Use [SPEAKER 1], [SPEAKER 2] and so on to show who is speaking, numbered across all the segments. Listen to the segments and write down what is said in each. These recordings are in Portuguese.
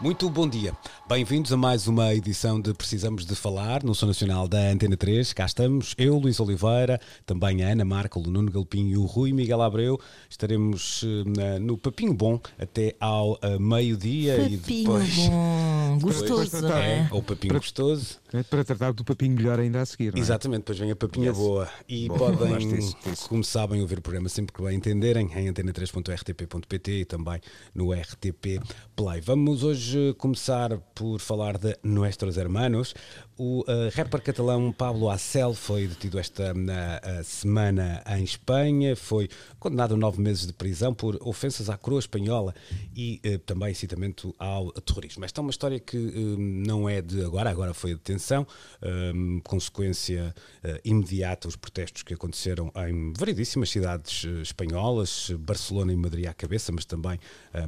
[SPEAKER 1] Muito bom dia. Bem-vindos a mais uma edição de Precisamos de Falar no Som Nacional da Antena 3. Cá estamos, eu, Luís Oliveira, também a Ana Marca, o Nuno Galpinho e o Rui Miguel Abreu. Estaremos eh, no Papinho Bom até ao eh, meio-dia e
[SPEAKER 2] Papinho
[SPEAKER 1] depois.
[SPEAKER 2] bom, gostoso,
[SPEAKER 1] depois-
[SPEAKER 2] é?
[SPEAKER 1] Ou Papinho
[SPEAKER 3] Para-
[SPEAKER 1] gostoso.
[SPEAKER 3] Para tratar do papinho melhor ainda a seguir. não é?
[SPEAKER 1] Exatamente, depois vem a papinha
[SPEAKER 3] Yes.
[SPEAKER 1] boa. E
[SPEAKER 3] Bom,
[SPEAKER 1] podem,
[SPEAKER 3] disso, disso.
[SPEAKER 1] como sabem, ouvir o programa sempre que bem entenderem em antena3.rtp.pt e também no RTP Play. Vamos hoje começar por falar de Nuestros Hermanos. O eh, rapper catalão Pablo Acel foi detido esta eh, semana em Espanha, foi condenado a nove meses de prisão por ofensas à coroa espanhola e eh, também incitamento ao terrorismo. Esta é uma história que eh, não é de agora, agora foi a detenção, eh, consequência eh, imediata os protestos que aconteceram em variedíssimas cidades espanholas, Barcelona e Madrid à cabeça, mas também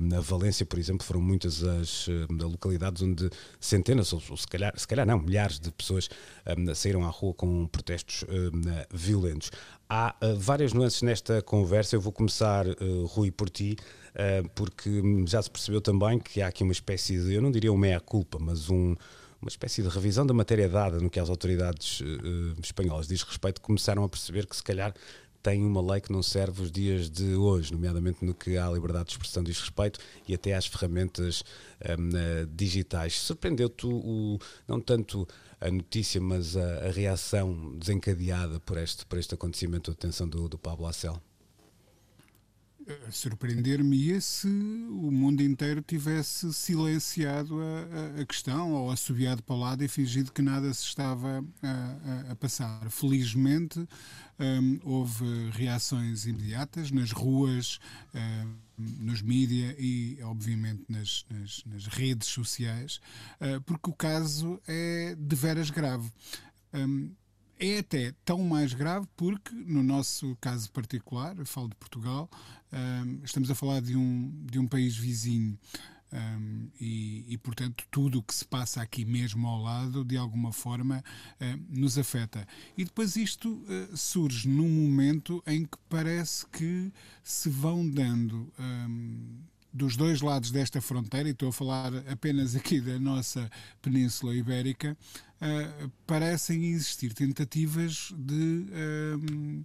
[SPEAKER 1] na Valência, por exemplo, foram muitas as localidades onde centenas, ou, ou se, calhar, se calhar não, milhares de pessoas eh, saíram à rua com protestos eh, violentos. Há eh, várias nuances nesta conversa. Eu vou começar, eh, Rui, por ti, eh, porque já se percebeu também que há aqui uma espécie de, eu não diria um meia-culpa, mas um, uma espécie de revisão da matéria dada no que as autoridades espanholas diz respeito, começaram a perceber que se calhar tem uma lei que não serve os dias de hoje, nomeadamente no que à liberdade de expressão diz respeito e até às ferramentas hum, eh, digitais. Surpreendeu-te o, não tanto a notícia, mas a, a reação desencadeada por este, por este acontecimento, a detenção do, do Pablo Acel?
[SPEAKER 4] Surpreender-me-ia se o mundo inteiro tivesse silenciado a, a- a questão ou assobiado para o lado e fingido que nada se estava a, a- passar. Felizmente, hum, houve reações imediatas nas ruas, hum, nos mídia e, obviamente, nas, nas- nas redes sociais, ah, porque o caso é de veras grave. Hum, é até tão mais grave porque, no nosso caso particular, eu falo de Portugal, hum, estamos a falar de um, de um país vizinho. hum, e, e, portanto, tudo o que se passa aqui mesmo ao lado, de alguma forma, hum, nos afeta. E depois isto eh, surge num momento em que parece que se vão dando. hum, dos dois lados desta fronteira, e estou a falar apenas aqui da nossa Península Ibérica, ah, parecem existir tentativas de ahm,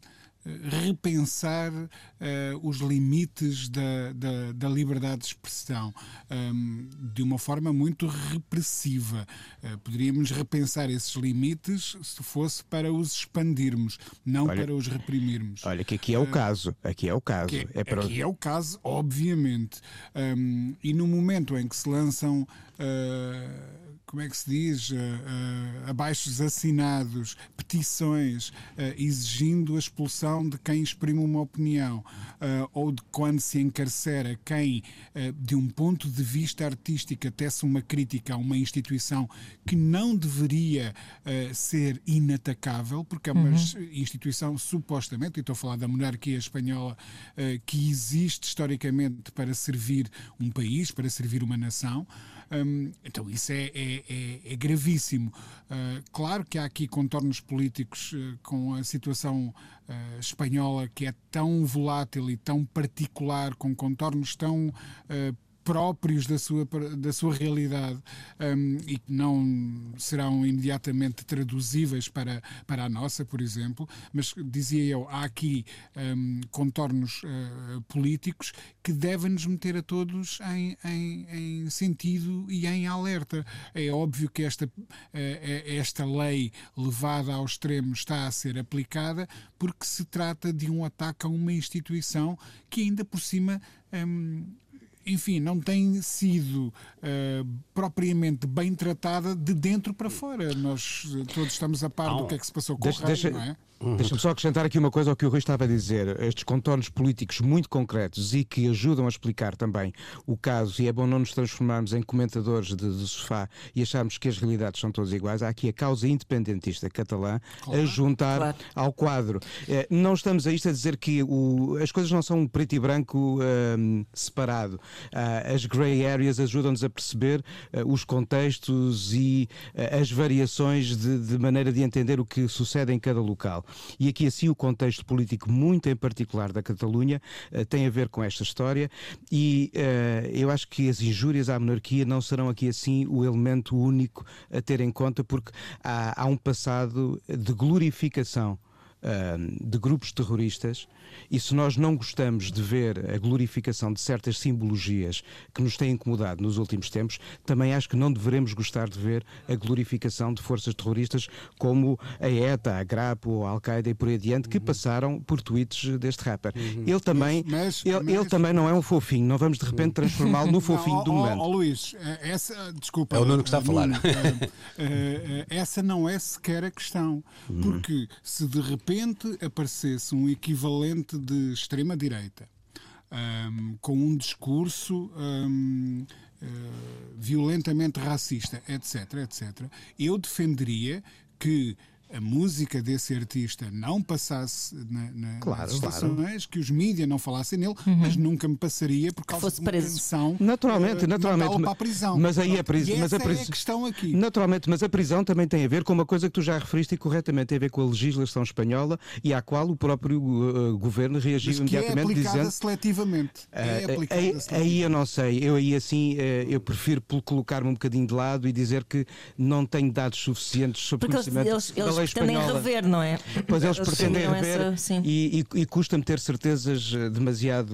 [SPEAKER 4] repensar ah, os limites da, da, da liberdade de expressão ahm, de uma forma muito repressiva. Ah, poderíamos repensar esses limites se fosse para os expandirmos, não
[SPEAKER 3] Olha-
[SPEAKER 4] para os reprimirmos.
[SPEAKER 3] Olha que aqui é o caso. Aqui é o caso.
[SPEAKER 4] Que
[SPEAKER 3] é para...
[SPEAKER 4] Aqui é o caso, obviamente. Um, e no momento em que se lançam, uh, como é que se diz, uh, uh, abaixos assinados, petições uh, exigindo a expulsão de quem exprime uma opinião, ou de quando se encarcera quem, de um ponto de vista artístico, tece uma crítica a uma instituição que não deveria ser inatacável, porque é uma instituição supostamente, e estou a falar da monarquia espanhola, eh, que existe historicamente para servir um país, para servir uma nação. Hum, então isso é, é- é- é gravíssimo. Ah, claro que há aqui contornos políticos eh, com a situação ah, espanhola que é tão volátil e tão particular, com contornos tão próprios da sua, da sua realidade hum, e que não serão imediatamente traduzíveis para, para a nossa, por exemplo, mas dizia eu, há aqui hum, contornos eh, políticos que devem nos meter a todos em, em, em sentido e em alerta. É óbvio que esta, eh, esta lei levada ao extremo está a ser aplicada porque se trata de um ataque a uma instituição que ainda por cima hum, enfim, não tem sido eh, propriamente bem tratada de dentro para fora. Nós eh, todos estamos a par do que é que se passou com
[SPEAKER 3] Deixa-
[SPEAKER 4] o raio,
[SPEAKER 3] deixa-
[SPEAKER 4] não é?
[SPEAKER 3] Deixa-me só acrescentar aqui uma coisa ao que o Rui estava a dizer. Estes contornos políticos muito concretos e que ajudam a explicar também o caso, e é bom não nos transformarmos em comentadores de, de sofá e acharmos que as realidades são todas iguais. Há aqui a causa independentista catalã a juntar
[SPEAKER 2] Claro.
[SPEAKER 3] ao quadro. Eh, Não estamos a isto a dizer que o- as coisas não são preto e branco ahm, separado. Ah, as grey areas ajudam-nos a perceber ah, os contextos e ah, as variações de, de maneira de entender o que sucede em cada local. E aqui, assim, o contexto político, muito em particular da Catalunha, ah, tem a ver com esta história. E ah, eu acho que as injúrias à monarquia não serão aqui, assim, o elemento único a ter em conta, porque há, há um passado de glorificação ah, de grupos terroristas e se nós não gostamos de ver a glorificação de certas simbologias que nos têm incomodado nos últimos tempos, também acho que não deveremos gostar de ver a glorificação de forças terroristas como a ETA, a GRAP ou a Al-Qaeda e por aí adiante, que passaram por tweets deste rapper. Ele também,
[SPEAKER 4] Mas-
[SPEAKER 3] ele,
[SPEAKER 4] mas-
[SPEAKER 3] ele também não é um fofinho, não vamos de repente transformá-lo no fofinho
[SPEAKER 4] Não,
[SPEAKER 3] do
[SPEAKER 4] ó- ó-
[SPEAKER 3] momento.
[SPEAKER 4] ó, Luís, eh, essa, desculpa.
[SPEAKER 1] É o Nuno que está a falar.
[SPEAKER 4] Nuno, eh, eh, essa não é sequer a questão.
[SPEAKER 1] Uhum.
[SPEAKER 4] Porque se de repente aparecesse um equivalente de extrema-direita ahm, com um discurso ahm, eh, violentamente racista, etc., etc., eu defenderia que a música desse artista não passasse na, na,
[SPEAKER 3] Claro,
[SPEAKER 4] nas
[SPEAKER 3] claro.
[SPEAKER 4] estações, que os mídias não falassem nele, mas nunca me passaria por causa
[SPEAKER 2] fosse
[SPEAKER 4] de uma
[SPEAKER 2] preso.
[SPEAKER 4] canção
[SPEAKER 3] Naturalmente,
[SPEAKER 4] eh,
[SPEAKER 3] naturalmente.
[SPEAKER 4] para a prisão.
[SPEAKER 3] Mas aí a prisão. Mas a
[SPEAKER 4] é
[SPEAKER 3] pris-
[SPEAKER 4] a questão aqui.
[SPEAKER 3] Naturalmente, mas a prisão também tem a ver com uma coisa que tu já referiste e corretamente, tem a ver com a legislação espanhola e à qual o próprio uh, governo reagiu
[SPEAKER 4] Mas que é
[SPEAKER 3] imediatamente
[SPEAKER 4] aplicada
[SPEAKER 3] dizendo.
[SPEAKER 4] seletivamente. É
[SPEAKER 3] "Ah,
[SPEAKER 4] aplicada
[SPEAKER 3] aí,
[SPEAKER 4] seletivamente.
[SPEAKER 3] aí eu não sei, eu aí assim eh, eu prefiro colocar-me um bocadinho de lado e dizer que não tenho dados suficientes sobre
[SPEAKER 2] Porque eles,
[SPEAKER 3] conhecimento
[SPEAKER 2] eles,
[SPEAKER 3] da
[SPEAKER 2] eles
[SPEAKER 3] lei
[SPEAKER 2] pretendem
[SPEAKER 3] espanhola.
[SPEAKER 2] rever, não é?
[SPEAKER 3] Pois eles pretendem
[SPEAKER 2] tinham
[SPEAKER 3] rever
[SPEAKER 2] essa- sim.
[SPEAKER 3] e, e, e custa-me ter certezas eh, demasiado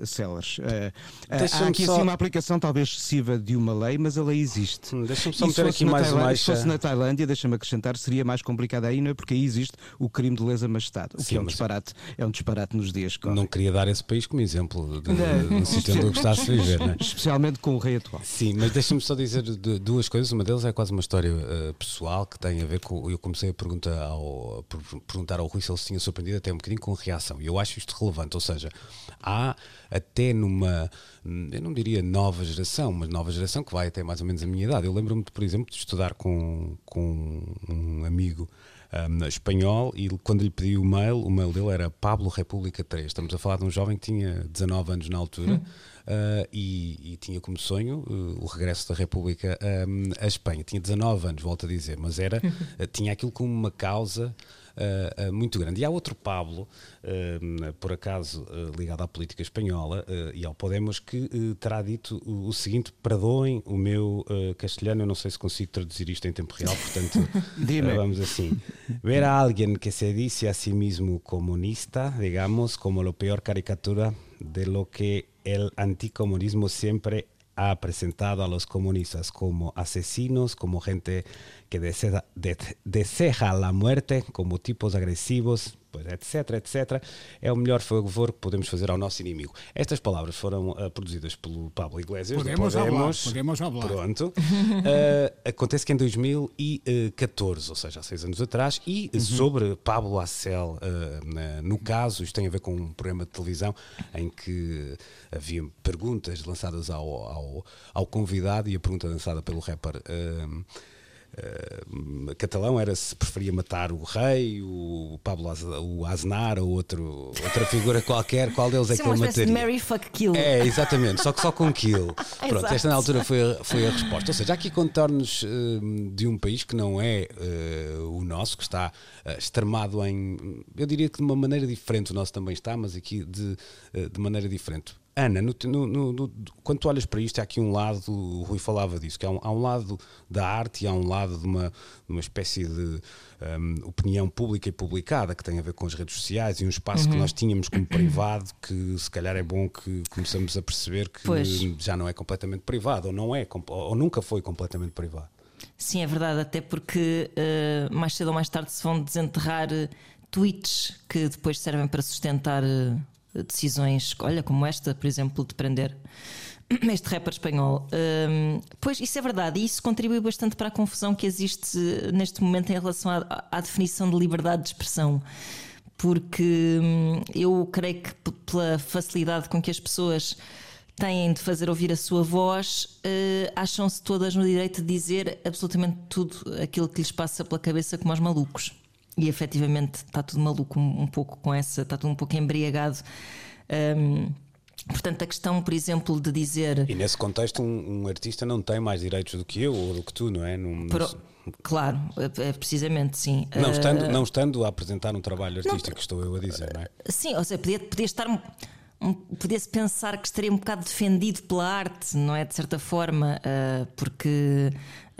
[SPEAKER 3] uh, céleres. Eh, há aqui
[SPEAKER 1] só-
[SPEAKER 3] assim uma aplicação talvez excessiva de uma lei, mas a lei existe.
[SPEAKER 1] Hum, Deixa-me só
[SPEAKER 3] se
[SPEAKER 1] meter aqui mais uma
[SPEAKER 3] Se fosse na Tailândia, deixa-me acrescentar, seria mais complicado é? Porque aí existe o crime de lesa majestade, o
[SPEAKER 1] Sim,
[SPEAKER 3] que é um disparate, é um disparate nos dias que.
[SPEAKER 1] Não queria dar esse país como exemplo de, de um sítio onde eu gostasse de viver, não é?
[SPEAKER 3] Especialmente com o rei atual.
[SPEAKER 1] Sim, mas deixa-me só dizer de- duas coisas. Uma delas é quase uma história eh, pessoal que tem a ver com. Eu comecei a perguntar ao, perguntar ao Rui se ele se tinha surpreendido até um bocadinho com reação. E eu acho isto relevante. Ou seja, há até numa. hum, Eu não diria nova geração, mas nova geração que vai até mais ou menos a minha idade. Eu lembro-me, por exemplo, de estudar com, com um amigo. hum, espanhol e quando lhe pedi o mail, o mail dele era Pablo República 3. Estamos a falar de um jovem que tinha 19 anos na altura uh, e, e tinha como sonho uh, o regresso da República um, à Espanha. Tinha 19 anos, volto a dizer, mas era, tinha aquilo como uma causa. Uh, muito grande. E há outro Pablo, uh, por acaso ligado à política espanhola e ao Podemos, que terá dito o, o seguinte: perdoem o meu castelhano, eu não sei se consigo traduzir isto em tempo real, portanto, vamos assim. Ver a alguien que se dice a sí mismo comunista, digamos, como lo peor caricatura de lo que el anticomunismo siempre ha presentado a los comunistas como asesinos, como gente que desea, de- deseja la muerte, como tipos agresivos, pois, etc, etc, é o melhor favor que podemos fazer ao nosso inimigo. Estas palavras foram ah, produzidas pelo Pablo Iglesias.
[SPEAKER 4] Podemos
[SPEAKER 1] Podemos.
[SPEAKER 4] podemos falar.
[SPEAKER 1] Pronto. Ah, acontece que em 2014, ou seja, há seis anos atrás, e sobre Pablo Acel, na- no caso, isto tem a ver com um programa de televisão em que havia perguntas lançadas ao, ao, ao convidado e a pergunta lançada pelo rapper. ah, Uh, catalão era se preferia matar o rei, o Pablo Az- o Aznar ou outro, outra figura qualquer, qual deles é que
[SPEAKER 2] é uma
[SPEAKER 1] ele
[SPEAKER 2] espécie de
[SPEAKER 1] mataria?
[SPEAKER 2] Mary Fuck Kill.
[SPEAKER 1] É, exatamente, só que só com kill. Pronto, esta na altura foi a, foi a resposta. Ou seja, há aqui contornos hum, de um país que não é eh, o nosso, que está eh, extremado em. Eu diria que de uma maneira diferente, o nosso também está, mas aqui de, eh, de maneira diferente. Ana, no- no- no- quando tu olhas para isto, há aqui um lado, o Rui falava disso, que há um, há um lado da arte e há um lado de uma, de uma espécie de hum, opinião pública e publicada que tem a ver com as redes sociais e um espaço que nós tínhamos como privado que se calhar é bom que começamos a perceber que
[SPEAKER 2] Pois.
[SPEAKER 1] já não é completamente privado ou não é ou nunca foi completamente privado.
[SPEAKER 2] Sim, é verdade, até porque eh, mais cedo ou mais tarde se vão desenterrar eh, tweets que depois servem para sustentar eh, decisões, olha, como esta, por exemplo, de prender este rapper espanhol. Um, pois isso é verdade, e isso contribui bastante para a confusão que existe neste momento em relação à, à definição de liberdade de expressão. Porque hum, eu creio que pela facilidade com que as pessoas têm de fazer ouvir a sua voz, uh, acham-se todas no direito de dizer absolutamente tudo aquilo que lhes passa pela cabeça como aos malucos. E efetivamente está tudo maluco um, um pouco com essa, está tudo um pouco embriagado. Um, Portanto, a questão, por exemplo, de dizer.
[SPEAKER 1] E nesse contexto, um, um, artista não tem mais direitos do que eu ou do que tu, não é? Num,
[SPEAKER 2] Pro... Claro, é, é precisamente sim.
[SPEAKER 1] Não estando, uh... não estando a apresentar um trabalho artístico, não... estou eu a dizer, não é?
[SPEAKER 2] Sim, ou seja, podia, podia estar. Um, podia-se pensar que estaria um bocado defendido pela arte, não é? De certa forma, uh, porque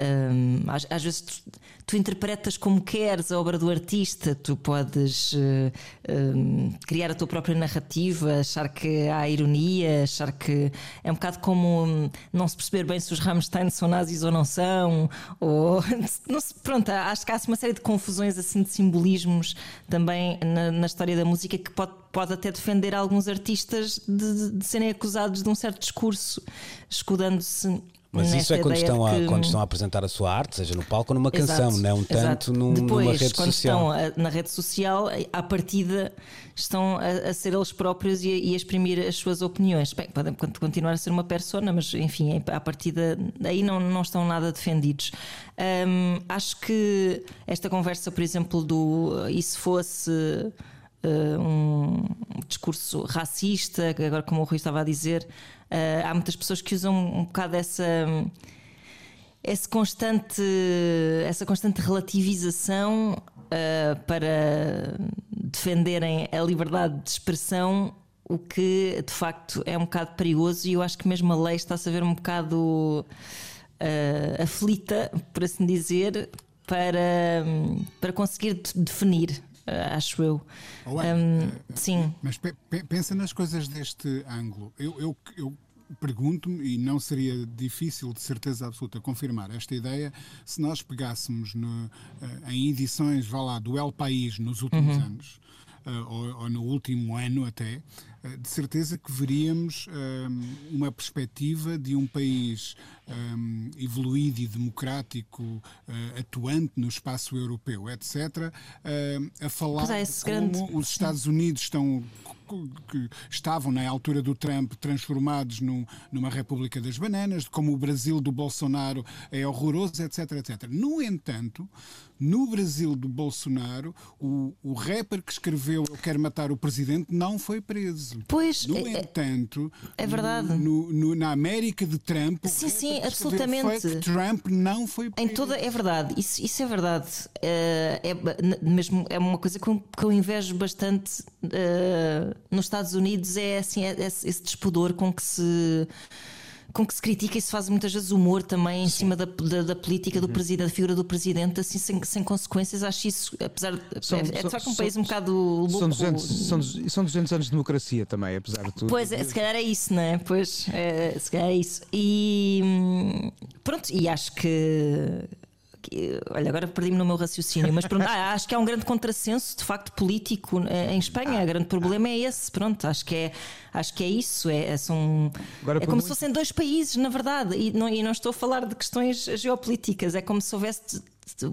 [SPEAKER 2] um, às, às, vezes tu, tu, interpretas como queres a obra do artista, tu podes uh, um, criar a tua própria narrativa, achar que há ironia, achar que é um bocado como um, não se perceber bem se os Rammstein são nazis ou não são, ou não se, pronto, acho que há uma série de confusões assim de simbolismos também na, na história da música que pode, pode até defender alguns artistas de, de serem acusados de um certo discurso, escudando-se
[SPEAKER 1] mas isso é quando estão, a, que... quando estão a apresentar a sua arte, seja no palco ou numa canção, exato, não tanto num,
[SPEAKER 2] Depois,
[SPEAKER 1] numa rede
[SPEAKER 2] quando
[SPEAKER 1] social.
[SPEAKER 2] estão a, na rede social, à partida estão a, a ser eles próprios e a, e a, exprimir as suas opiniões. Bem, podem continuar a ser uma persona, mas enfim, à partida aí não, não estão nada defendidos. Um, acho que esta conversa, por exemplo, do e se fosse. Uh, um discurso racista, agora como o Rui estava a dizer, Uh, há muitas pessoas que usam um bocado essa. Esse constante, essa constante relativização uh, para defenderem a liberdade de expressão, o que de facto é um bocado perigoso, e eu acho que mesmo a lei está-se a ver um bocado uh, aflita, por assim dizer, para, para conseguir definir acho eu.
[SPEAKER 4] Um, uh, sim. Mas pe pensa nas coisas deste ângulo. Eu, eu, eu pergunto-me, e não seria difícil de certeza absoluta confirmar esta ideia, se nós pegássemos no, uh, em edições, vá lá, do El País nos últimos uhum. anos, ou, ou, no último ano até, de certeza que veríamos um, uma perspectiva de um país um, evoluído e democrático, uh, atuante no espaço europeu, etc., uh, a falar é, como grande... os Estados Unidos estão que estavam na altura do Trump transformados num, numa República das Bananas, como o Brasil do Bolsonaro é horroroso, etc, etc. No entanto, no Brasil do Bolsonaro, o, o rapper que escreveu Eu Quero Matar o Presidente não foi preso.
[SPEAKER 2] Pois,
[SPEAKER 4] no é, entanto,
[SPEAKER 2] é verdade.
[SPEAKER 4] No, no, na América de Trump,
[SPEAKER 2] sim, sim, absolutamente.
[SPEAKER 4] Trump não foi preso.
[SPEAKER 2] Em toda, é verdade, isso, isso é verdade. Uh, é, mesmo, é uma coisa que eu, que eu invejo bastante uh, nos Estados Unidos, é assim, é, é esse despudor com que se com que se critica e se faz muitas vezes humor também em Sim. cima da, da, da política do uhum. presidente, da figura do presidente, assim sem, sem consequências. Acho isso, apesar de. São, é, é de facto um país um bocado louco.
[SPEAKER 3] São 200, são, são 200 anos de democracia também, apesar de tudo.
[SPEAKER 2] Pois, é, se calhar é isso, não é? Pois, é, se calhar é isso. E hum, pronto, e acho que olha, agora perdi-me no meu raciocínio, mas pronto, ah, acho que há um grande contrassenso de facto político eh, em Espanha. O grande problema é esse, pronto, acho que é, acho que é isso. É, é são, agora, é como muito... se fossem dois países, na verdade, e não, e não estou a falar de questões geopolíticas, é como se houvesse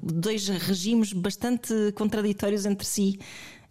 [SPEAKER 2] dois regimes bastante contraditórios entre si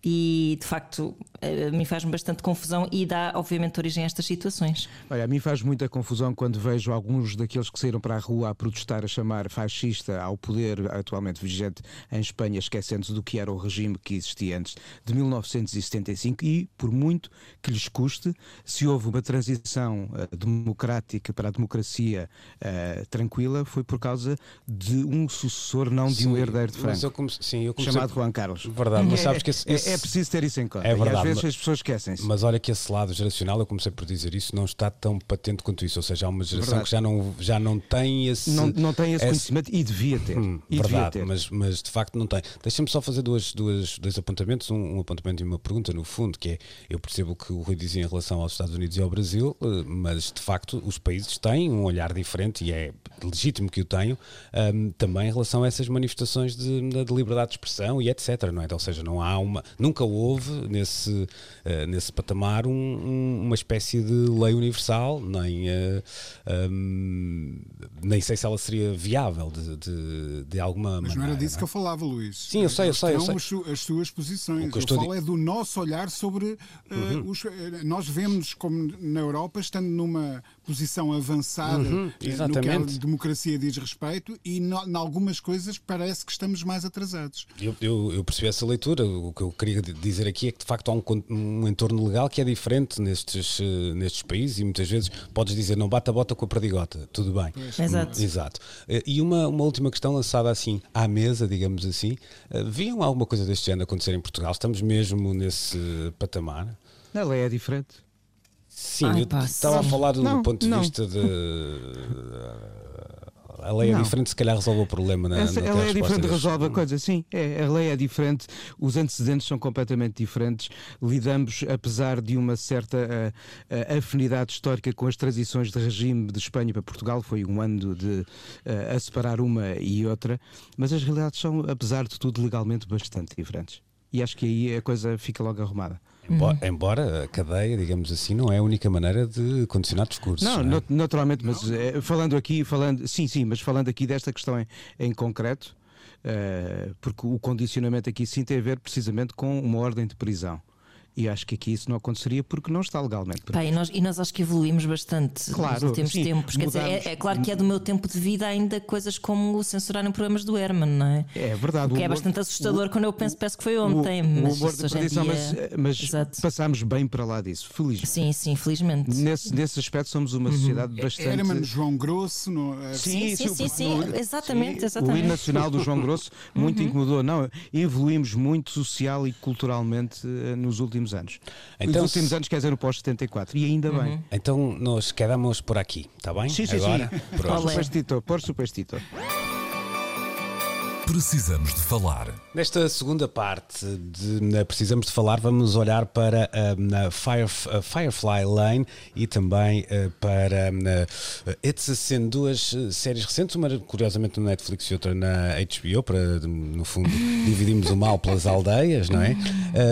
[SPEAKER 2] e de facto a mim faz-me bastante confusão e dá obviamente origem a estas situações.
[SPEAKER 3] Olha, a mim faz muita confusão quando vejo alguns daqueles que saíram para a rua a protestar, a chamar fascista ao poder atualmente vigente em Espanha, esquecendo-se do que era o regime que existia antes de 1975 e, por muito que lhes custe, se houve uma transição uh, democrática para a democracia uh, tranquila, foi por causa de um sucessor, não de sim, um herdeiro de Franco,
[SPEAKER 1] sim,
[SPEAKER 3] chamado Juan Carlos.
[SPEAKER 1] Verdade, mas sabes que esse, esse...
[SPEAKER 3] É, é, preciso ter isso em conta.
[SPEAKER 1] É verdade,
[SPEAKER 3] vezes mas, as pessoas esquecem-se.
[SPEAKER 1] Mas olha que esse lado geracional, eu comecei por dizer isso, não está tão patente quanto isso. Ou seja, há uma geração verdade. que já não, já não tem esse.
[SPEAKER 3] Não, não tem esse, esse... conhecimento e devia ter. Hum,
[SPEAKER 1] e verdade,
[SPEAKER 3] devia ter.
[SPEAKER 1] Mas, mas de facto não tem. Deixa-me só fazer duas, duas, dois apontamentos, um, um, apontamento e uma pergunta, no fundo, que é: eu percebo o que o Rui dizia em relação aos Estados Unidos e ao Brasil, eh, mas de facto os países têm um olhar diferente e é legítimo que o tenho, um, também em relação a essas manifestações de, de, liberdade de expressão e etc. Não é? Ou seja, não há uma, nunca houve nesse, uh, nesse patamar um, um, uma espécie de lei universal, nem, uh, um, nem sei se ela seria viável de, de, de alguma
[SPEAKER 4] Mas
[SPEAKER 1] maneira.
[SPEAKER 4] não era disso
[SPEAKER 1] não é?
[SPEAKER 4] que eu falava, Luís.
[SPEAKER 1] Sim, eu sei, eu sei. Eu sei.
[SPEAKER 4] As, su as suas posições.
[SPEAKER 1] O que eu
[SPEAKER 4] eu falo
[SPEAKER 1] di-
[SPEAKER 4] é do nosso olhar sobre uh,
[SPEAKER 1] Uhum.
[SPEAKER 4] os. nós vemos como na Europa, estando numa posição avançada
[SPEAKER 1] Uhum,
[SPEAKER 4] uh, no que a
[SPEAKER 1] exatamente.
[SPEAKER 4] democracia diz respeito e no- em algumas coisas parece que estamos mais atrasados.
[SPEAKER 1] Eu, eu, eu percebi essa leitura. O que eu queria di- dizer aqui é que de facto há um, um entorno legal que é diferente nestes, eh, nestes países e muitas vezes podes dizer não bata a bota com a perdigota, tudo bem.
[SPEAKER 2] Exato.
[SPEAKER 1] Exato. Eh, E uma, uma última questão lançada assim à mesa, digamos assim. Eh, Viam alguma coisa deste género acontecer em Portugal? Estamos mesmo nesse patamar?
[SPEAKER 3] A lei é diferente.
[SPEAKER 1] Sim,
[SPEAKER 2] Ai,
[SPEAKER 1] eu estava a falar do
[SPEAKER 3] Não,
[SPEAKER 1] ponto de
[SPEAKER 3] não.
[SPEAKER 1] vista de. A lei é
[SPEAKER 3] Não.
[SPEAKER 1] diferente, se calhar resolve o problema na,
[SPEAKER 3] Essa,
[SPEAKER 1] na
[SPEAKER 3] a lei é diferente,
[SPEAKER 1] deste.
[SPEAKER 3] resolve a coisa, sim. É, a lei é diferente, os antecedentes são completamente diferentes. Lidamos, apesar de uma certa eh, eh, afinidade histórica com as transições de regime de Espanha para Portugal, foi um ano de eh, a separar uma e outra, mas as realidades são, apesar de tudo, legalmente bastante diferentes. E acho que aí a coisa fica logo arrumada.
[SPEAKER 1] Embora, embora a cadeia, digamos assim, não é a única maneira de condicionar discursos.
[SPEAKER 3] Não,
[SPEAKER 1] não é?
[SPEAKER 3] nat- naturalmente, mas eh, falando aqui, falando, sim, sim, mas falando aqui desta questão em, em concreto, eh, porque o condicionamento aqui sim tem a ver precisamente com uma ordem de prisão. E acho que aqui isso não aconteceria porque não está legalmente
[SPEAKER 2] Pá,
[SPEAKER 3] previsto.
[SPEAKER 2] e, nós, e nós acho que evoluímos bastante
[SPEAKER 3] Claro,
[SPEAKER 2] nos últimos
[SPEAKER 3] sim,
[SPEAKER 2] tempos. Quer dizer, é, é claro que é do meu tempo de vida ainda coisas como censurarem programas do Herman, não é?
[SPEAKER 3] É verdade.
[SPEAKER 2] O que
[SPEAKER 3] o
[SPEAKER 2] é
[SPEAKER 3] humor-
[SPEAKER 2] bastante assustador
[SPEAKER 3] o-
[SPEAKER 2] quando eu penso, parece que foi ontem,
[SPEAKER 3] o
[SPEAKER 2] mas
[SPEAKER 3] humor perdição,
[SPEAKER 2] dia.
[SPEAKER 3] mas, mas
[SPEAKER 2] Exato.
[SPEAKER 3] passámos bem para lá disso, felizmente.
[SPEAKER 2] Sim, sim, felizmente.
[SPEAKER 3] Nesse, nesse aspecto somos uma sociedade bastante.
[SPEAKER 4] Era mano João Grosso, no, eh,
[SPEAKER 2] Sim, sim, sim, sim, exatamente,
[SPEAKER 3] sim,
[SPEAKER 2] exatamente.
[SPEAKER 3] O hino nacional do João Grosso muito incomodou. Não, evoluímos muito social e culturalmente eh, nos últimos anos.
[SPEAKER 1] Então,
[SPEAKER 3] nos últimos
[SPEAKER 1] se-
[SPEAKER 3] anos, quer dizer, no pós-74. E ainda bem.
[SPEAKER 1] Então nós quedamos por aqui, está bem?
[SPEAKER 3] Sim, sim,
[SPEAKER 1] Agora,
[SPEAKER 3] sim.
[SPEAKER 2] é?
[SPEAKER 3] Superstito, por superstito.
[SPEAKER 5] Precisamos de falar.
[SPEAKER 1] Nesta segunda parte de Precisamos de Falar, vamos olhar para ah, na Firef- a Firefly Lane e também ah, para It's a Sin, duas séries recentes, uma curiosamente na Netflix e outra na HBO, para no fundo dividimos o mal pelas aldeias, não é?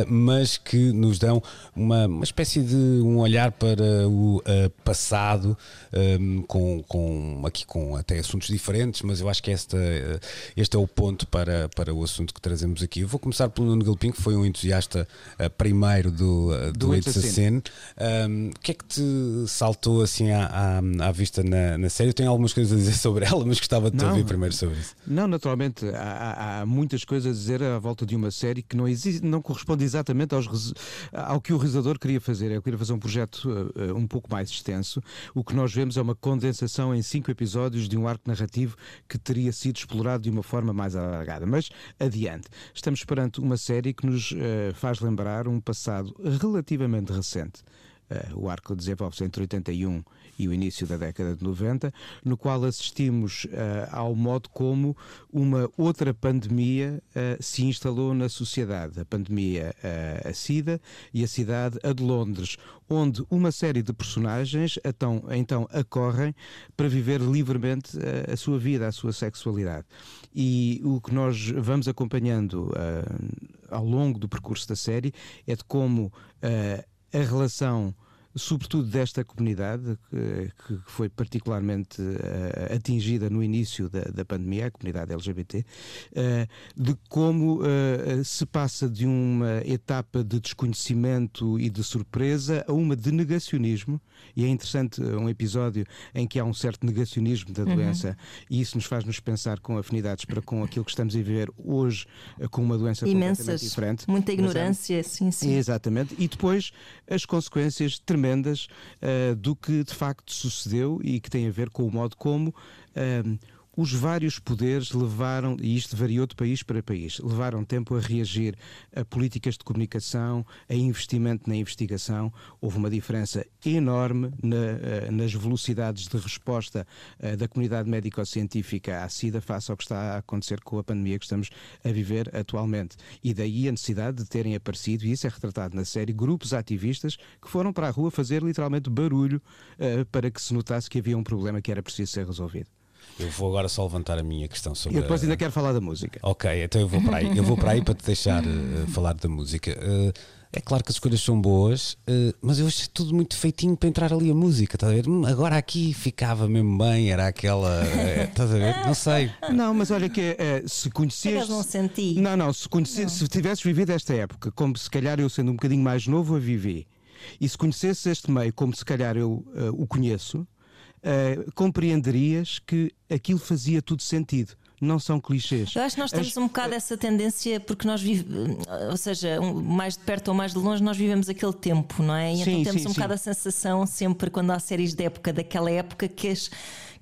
[SPEAKER 1] Mas que nos dão uma, uma espécie de um olhar para o passado, com, com, aqui com até assuntos diferentes, mas eu acho que esta, este é o ponto para, para o assunto que trazemos aqui. Eu vou começar pelo Nuno Galpin, que foi um entusiasta ah, primeiro do, ah, do,
[SPEAKER 3] Do.
[SPEAKER 1] Um, O que é que te saltou assim à, à, à vista na, na série? Eu tenho algumas coisas a dizer sobre ela, mas gostava de te
[SPEAKER 3] Não.
[SPEAKER 1] ouvir primeiro sobre isso.
[SPEAKER 3] Não, naturalmente, há, há- muitas coisas a dizer à volta de uma série que não, existe, não corresponde exatamente aos, ao que o realizador queria fazer. Ele queria fazer um projeto uh, uh, um pouco mais extenso. O que nós vemos é uma condensação em cinco episódios de um arco narrativo que teria sido explorado de uma forma mais alargada. Mas adiante, estamos perante uma série que nos uh, faz lembrar um passado relativamente recente. Uh, o arco desenvolve-se entre 81 e o início da década de 90, no qual assistimos uh, ao modo como uma outra pandemia uh, se instalou na sociedade. A pandemia uh, a SIDA e a cidade a de Londres, onde uma série de personagens então, então acorrem para viver livremente a sua vida, a sua sexualidade. E o que nós vamos acompanhando ao longo do percurso da série é de como a relação sobretudo desta comunidade que, que foi particularmente uh, atingida no início da, da, pandemia, a comunidade LGBT, uh, de como uh, se passa de uma etapa de desconhecimento e de surpresa a uma de negacionismo, e é interessante um episódio em que há um certo negacionismo da doença, uhum. e isso nos faz-nos pensar com afinidades para com aquilo que estamos a viver hoje com uma doença
[SPEAKER 2] Imensas,
[SPEAKER 3] completamente diferente.
[SPEAKER 2] Muita ignorância, sim, sim.
[SPEAKER 3] Exatamente, e depois as consequências tremendas uh, do que de facto sucedeu e que tem a ver com o modo como uh, os vários poderes levaram, e isto variou de país para país, levaram tempo a reagir a políticas de comunicação, a investimento na investigação. Houve uma diferença enorme na, nas velocidades de resposta uh, da comunidade médico-científica à SIDA face ao que está a acontecer com a pandemia que estamos a viver atualmente. E daí a necessidade de terem aparecido, e isso é retratado na série, grupos ativistas que foram para a rua fazer literalmente barulho uh, para que se notasse que havia um problema que era preciso ser resolvido.
[SPEAKER 1] Eu vou agora só levantar a minha questão sobre.
[SPEAKER 3] E depois
[SPEAKER 1] a-
[SPEAKER 3] ainda quero falar da música.
[SPEAKER 1] Ok, então eu vou para aí. Eu vou para aí para te deixar eh, falar da música. Eh, é claro que as escolhas são boas, eh, mas eu achei tudo muito feitinho para entrar ali a música. Estás a ver? Hum, agora aqui ficava mesmo bem, era aquela. estás a ver? Não sei.
[SPEAKER 3] Não, mas olha que se conheceste.
[SPEAKER 2] acaso não senti.
[SPEAKER 3] Não, não, se, conhece... se tivesses vivido esta época, como se calhar eu sendo um bocadinho mais novo a viver, e se conhecesses este meio como se calhar eu o conheço, eh, compreenderias que aquilo fazia tudo sentido. Não são clichês.
[SPEAKER 2] Eu acho que nós temos
[SPEAKER 3] As-
[SPEAKER 2] um bocado essa tendência porque nós vivemos, ou seja, mais de perto ou mais de longe, nós vivemos aquele tempo, não é? E
[SPEAKER 3] Sim,
[SPEAKER 2] então temos
[SPEAKER 3] sim,
[SPEAKER 2] um bocado
[SPEAKER 3] sim.
[SPEAKER 2] a sensação, sempre quando há séries de época, daquela época, que as,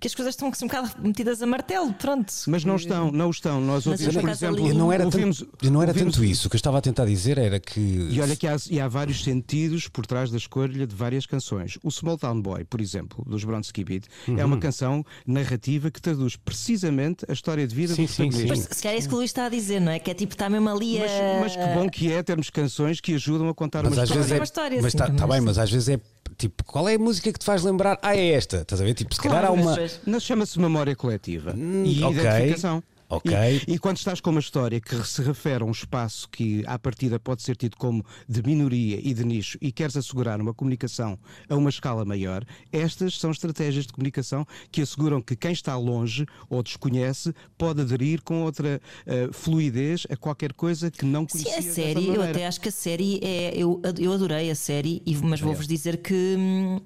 [SPEAKER 2] que as coisas estão assim um bocado metidas a martelo, pronto.
[SPEAKER 3] Mas não estão, não estão. Nós
[SPEAKER 2] Mas
[SPEAKER 3] ouvimos,
[SPEAKER 2] por
[SPEAKER 3] exemplo,
[SPEAKER 2] ali-
[SPEAKER 1] não era,
[SPEAKER 3] ouvimos,
[SPEAKER 1] tanto, não era
[SPEAKER 3] ouvimos-
[SPEAKER 1] tanto isso. O que eu estava a tentar dizer era que.
[SPEAKER 3] E olha que há, e há vários sentidos por trás da escolha de várias canções. O Small Town Boy, por exemplo, dos Bronski Beat, é
[SPEAKER 1] Uhum.
[SPEAKER 3] uma canção narrativa que traduz precisamente a história de vida
[SPEAKER 1] Sim,
[SPEAKER 3] do
[SPEAKER 1] sim, sim.
[SPEAKER 2] Mas se calhar é isso que o Luís está a dizer, não é? Que é tipo, está mesmo ali
[SPEAKER 3] Mas,
[SPEAKER 2] a.
[SPEAKER 3] mas que bom que é termos canções que ajudam a contar
[SPEAKER 1] Mas
[SPEAKER 3] uma
[SPEAKER 1] às
[SPEAKER 3] história.
[SPEAKER 1] vezes é.
[SPEAKER 2] uma história,
[SPEAKER 1] mas
[SPEAKER 2] sim,
[SPEAKER 1] tá, tá
[SPEAKER 2] mas-
[SPEAKER 1] bem, mas às vezes é tipo, qual é a música que te faz lembrar? Ah, é esta. Estás a ver? Tipo, se calhar há uma.
[SPEAKER 2] mas-
[SPEAKER 3] Não chama-se memória coletiva e
[SPEAKER 1] ok.
[SPEAKER 3] identificação.
[SPEAKER 1] Ok.
[SPEAKER 3] E, e quando estás com uma história que se refere a um espaço que, à partida, pode ser tido como de minoria e de nicho e queres assegurar uma comunicação a uma escala maior, estas são estratégias de comunicação que asseguram que quem está longe ou desconhece pode aderir com outra eh, fluidez a qualquer coisa que não
[SPEAKER 2] Sim,
[SPEAKER 3] conhecia
[SPEAKER 2] a
[SPEAKER 3] dessa
[SPEAKER 2] série, eu até acho que a série é. Eu, eu adorei a série, e- mas vou-vos dizer que. hum,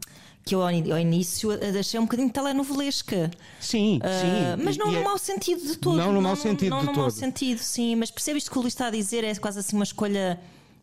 [SPEAKER 2] Que eu ao in- ao início achei um bocadinho telenovelesca.
[SPEAKER 3] Sim,
[SPEAKER 2] Ah,
[SPEAKER 3] sim.
[SPEAKER 2] mas não
[SPEAKER 3] e
[SPEAKER 2] no
[SPEAKER 3] é-
[SPEAKER 2] mau sentido de todo.
[SPEAKER 3] Não no mau sentido
[SPEAKER 2] não
[SPEAKER 3] de
[SPEAKER 2] no mau
[SPEAKER 3] todo.
[SPEAKER 2] sentido, sim. Mas percebe isto que o Luís está a dizer? É quase assim uma escolha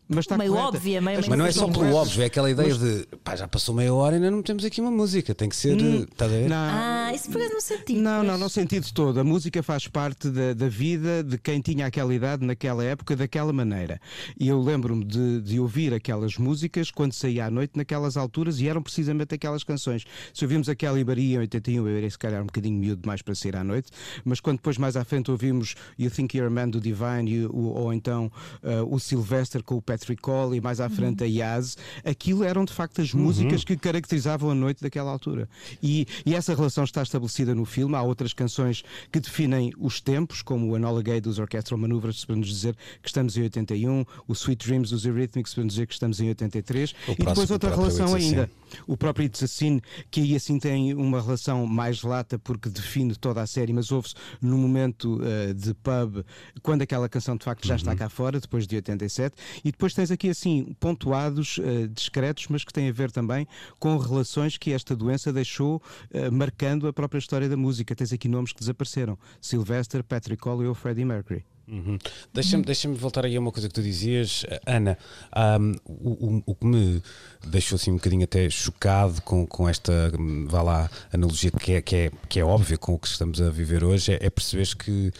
[SPEAKER 3] Mas está
[SPEAKER 2] meio
[SPEAKER 3] correta.
[SPEAKER 2] óbvia, meio,
[SPEAKER 3] As
[SPEAKER 1] Mas não é
[SPEAKER 2] meio
[SPEAKER 1] só
[SPEAKER 3] Mas-
[SPEAKER 1] pelo óbvio, é aquela ideia de pá, já passou meia hora e ainda não temos aqui uma música. Tem que ser.
[SPEAKER 3] Hum,
[SPEAKER 1] a ver?
[SPEAKER 3] Não,
[SPEAKER 2] Ah, isso por acaso não senti.
[SPEAKER 3] Não, não, não sentido todo. A música faz parte da, da vida de quem tinha aquela idade, naquela época, daquela maneira. E eu lembro-me de, de ouvir aquelas músicas quando saía à noite, naquelas alturas, e eram precisamente aquelas canções. Se ouvimos aquela Ibaria em 81, eu era se calhar um bocadinho miúdo demais para sair à noite, mas quando depois mais à frente ouvimos You Think You're a Man do Divine, e o- ou então uh, o Sylvester com o Patrick Cole, e mais à frente a Yaz, aquilo eram de facto as músicas que caracterizavam a noite daquela altura. E, e essa relação está estabelecida no filme. Há outras canções que definem os tempos, como o Enola Gay dos Orchestral Maneuvers, para nos dizer que estamos em 81, o Sweet Dreams dos Eurythmics, para nos dizer que estamos em 83, e depois outra
[SPEAKER 1] o
[SPEAKER 3] relação ainda. O próprio It's a Sin, que aí assim tem uma relação mais lata porque define toda a série, mas ouve-se no momento eh, de pub, quando aquela canção de facto já está cá fora, depois de 87, e depois tens aqui assim pontuados, eh, discretos, mas que têm a ver também com relações que esta doença deixou eh, marcando a própria história da música. Tens aqui nomes que desapareceram: Sylvester, Patrick Cole ou Freddie Mercury.
[SPEAKER 1] Uhum. Deixa-me deixa voltar aí a uma coisa que tu dizias, Ana. ahm, o, o- o que me deixou assim um bocadinho até chocado com, com esta, hum, vá lá, analogia que é, que, é, que é óbvia com o que estamos a viver hoje, é, é perceberes que.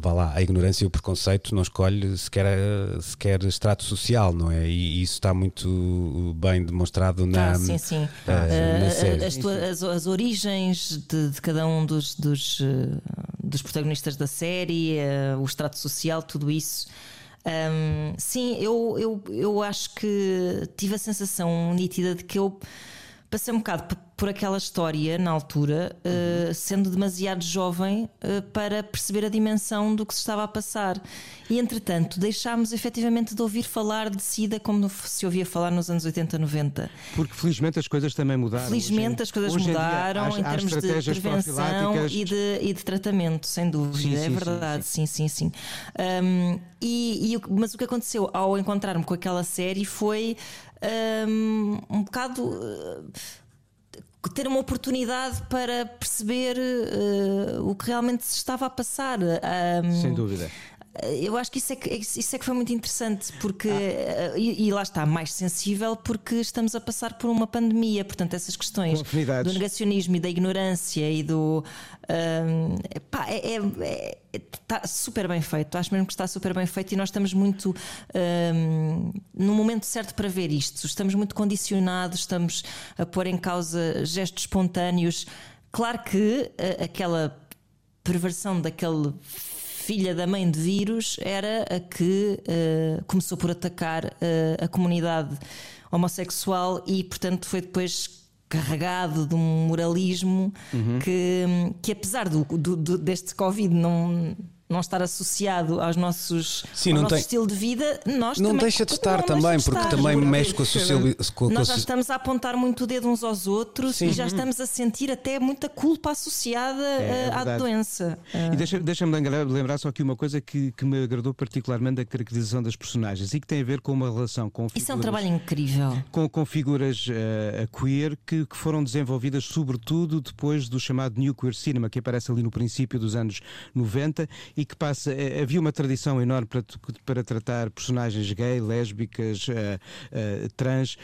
[SPEAKER 1] Vá lá, a ignorância e o preconceito não escolhe sequer, eh, sequer extrato social, não é? E isso está muito bem demonstrado na,
[SPEAKER 2] Ah, sim, sim.
[SPEAKER 1] eh, na
[SPEAKER 2] Ah,
[SPEAKER 1] série.
[SPEAKER 2] as, as- as origens de, de cada um dos, dos, eh, dos protagonistas da série, eh, o extrato social, tudo isso. Ahm, sim, eu, eu, eu acho que tive a sensação nítida de que eu passei um bocado por aquela história na altura, eh, sendo demasiado jovem eh, para perceber a dimensão do que se estava a passar. E entretanto, deixámos efetivamente de ouvir falar de SIDA como se ouvia falar nos anos 80, 90.
[SPEAKER 3] Porque felizmente as coisas também mudaram.
[SPEAKER 2] Felizmente as coisas
[SPEAKER 3] hoje em dia
[SPEAKER 2] mudaram
[SPEAKER 3] há-
[SPEAKER 2] em
[SPEAKER 3] há
[SPEAKER 2] termos de prevenção e de, e de tratamento, sem dúvida,
[SPEAKER 3] Sim,
[SPEAKER 2] é
[SPEAKER 3] sim, sim,
[SPEAKER 2] verdade, sim, sim, sim. Um, e, e mas o que aconteceu ao encontrar-me com aquela série foi um, um bocado. uh, ter uma oportunidade para perceber uh, o que realmente se estava a passar. Um,
[SPEAKER 3] Sem dúvida.
[SPEAKER 2] Eu acho que isso é que, isso é que foi muito interessante, porque.
[SPEAKER 3] Ah.
[SPEAKER 2] eh, E, e lá está, mais sensível, porque estamos a passar por uma pandemia. Portanto, essas questões do negacionismo e da ignorância e do. hum, pá, é, é- é- Está super bem feito. Acho mesmo que está super bem feito e nós estamos muito hum, no momento certo para ver isto. Estamos muito condicionados, estamos a pôr em causa gestos espontâneos. Claro que eh, aquela perversão daquele filha da mãe de vírus era a que eh, começou por atacar eh, a comunidade homossexual e, portanto, foi depois carregado de um moralismo
[SPEAKER 1] Uhum.
[SPEAKER 2] que, que apesar do, do- do- deste Covid não, não estar associado aos nossos,
[SPEAKER 1] Sim,
[SPEAKER 2] ao
[SPEAKER 1] não
[SPEAKER 2] nosso
[SPEAKER 1] tem-
[SPEAKER 2] estilo de vida, nós
[SPEAKER 1] Não
[SPEAKER 2] também-
[SPEAKER 1] deixa de estar
[SPEAKER 2] não
[SPEAKER 1] também,
[SPEAKER 2] deixa de
[SPEAKER 1] porque
[SPEAKER 2] estar.
[SPEAKER 1] também mexe com a socialização.
[SPEAKER 2] Nós já estamos a apontar muito o dedo uns aos outros
[SPEAKER 1] Sim.
[SPEAKER 2] e já estamos a sentir até muita culpa associada
[SPEAKER 3] é
[SPEAKER 2] eh, à
[SPEAKER 3] verdade.
[SPEAKER 2] doença.
[SPEAKER 3] E deixa- deixa-me lembrar, lembrar só aqui uma coisa que, que me agradou particularmente da caracterização das personagens e que tem a ver com uma relação com
[SPEAKER 2] Isso é um
[SPEAKER 3] figuras-
[SPEAKER 2] trabalho incrível.
[SPEAKER 3] com, com figuras eh, queer que, que foram desenvolvidas sobretudo depois do chamado New Queer Cinema, que aparece ali no princípio dos anos 90 e que passa. eh, havia uma tradição enorme para, para tratar personagens gay, lésbicas, eh, eh, trans,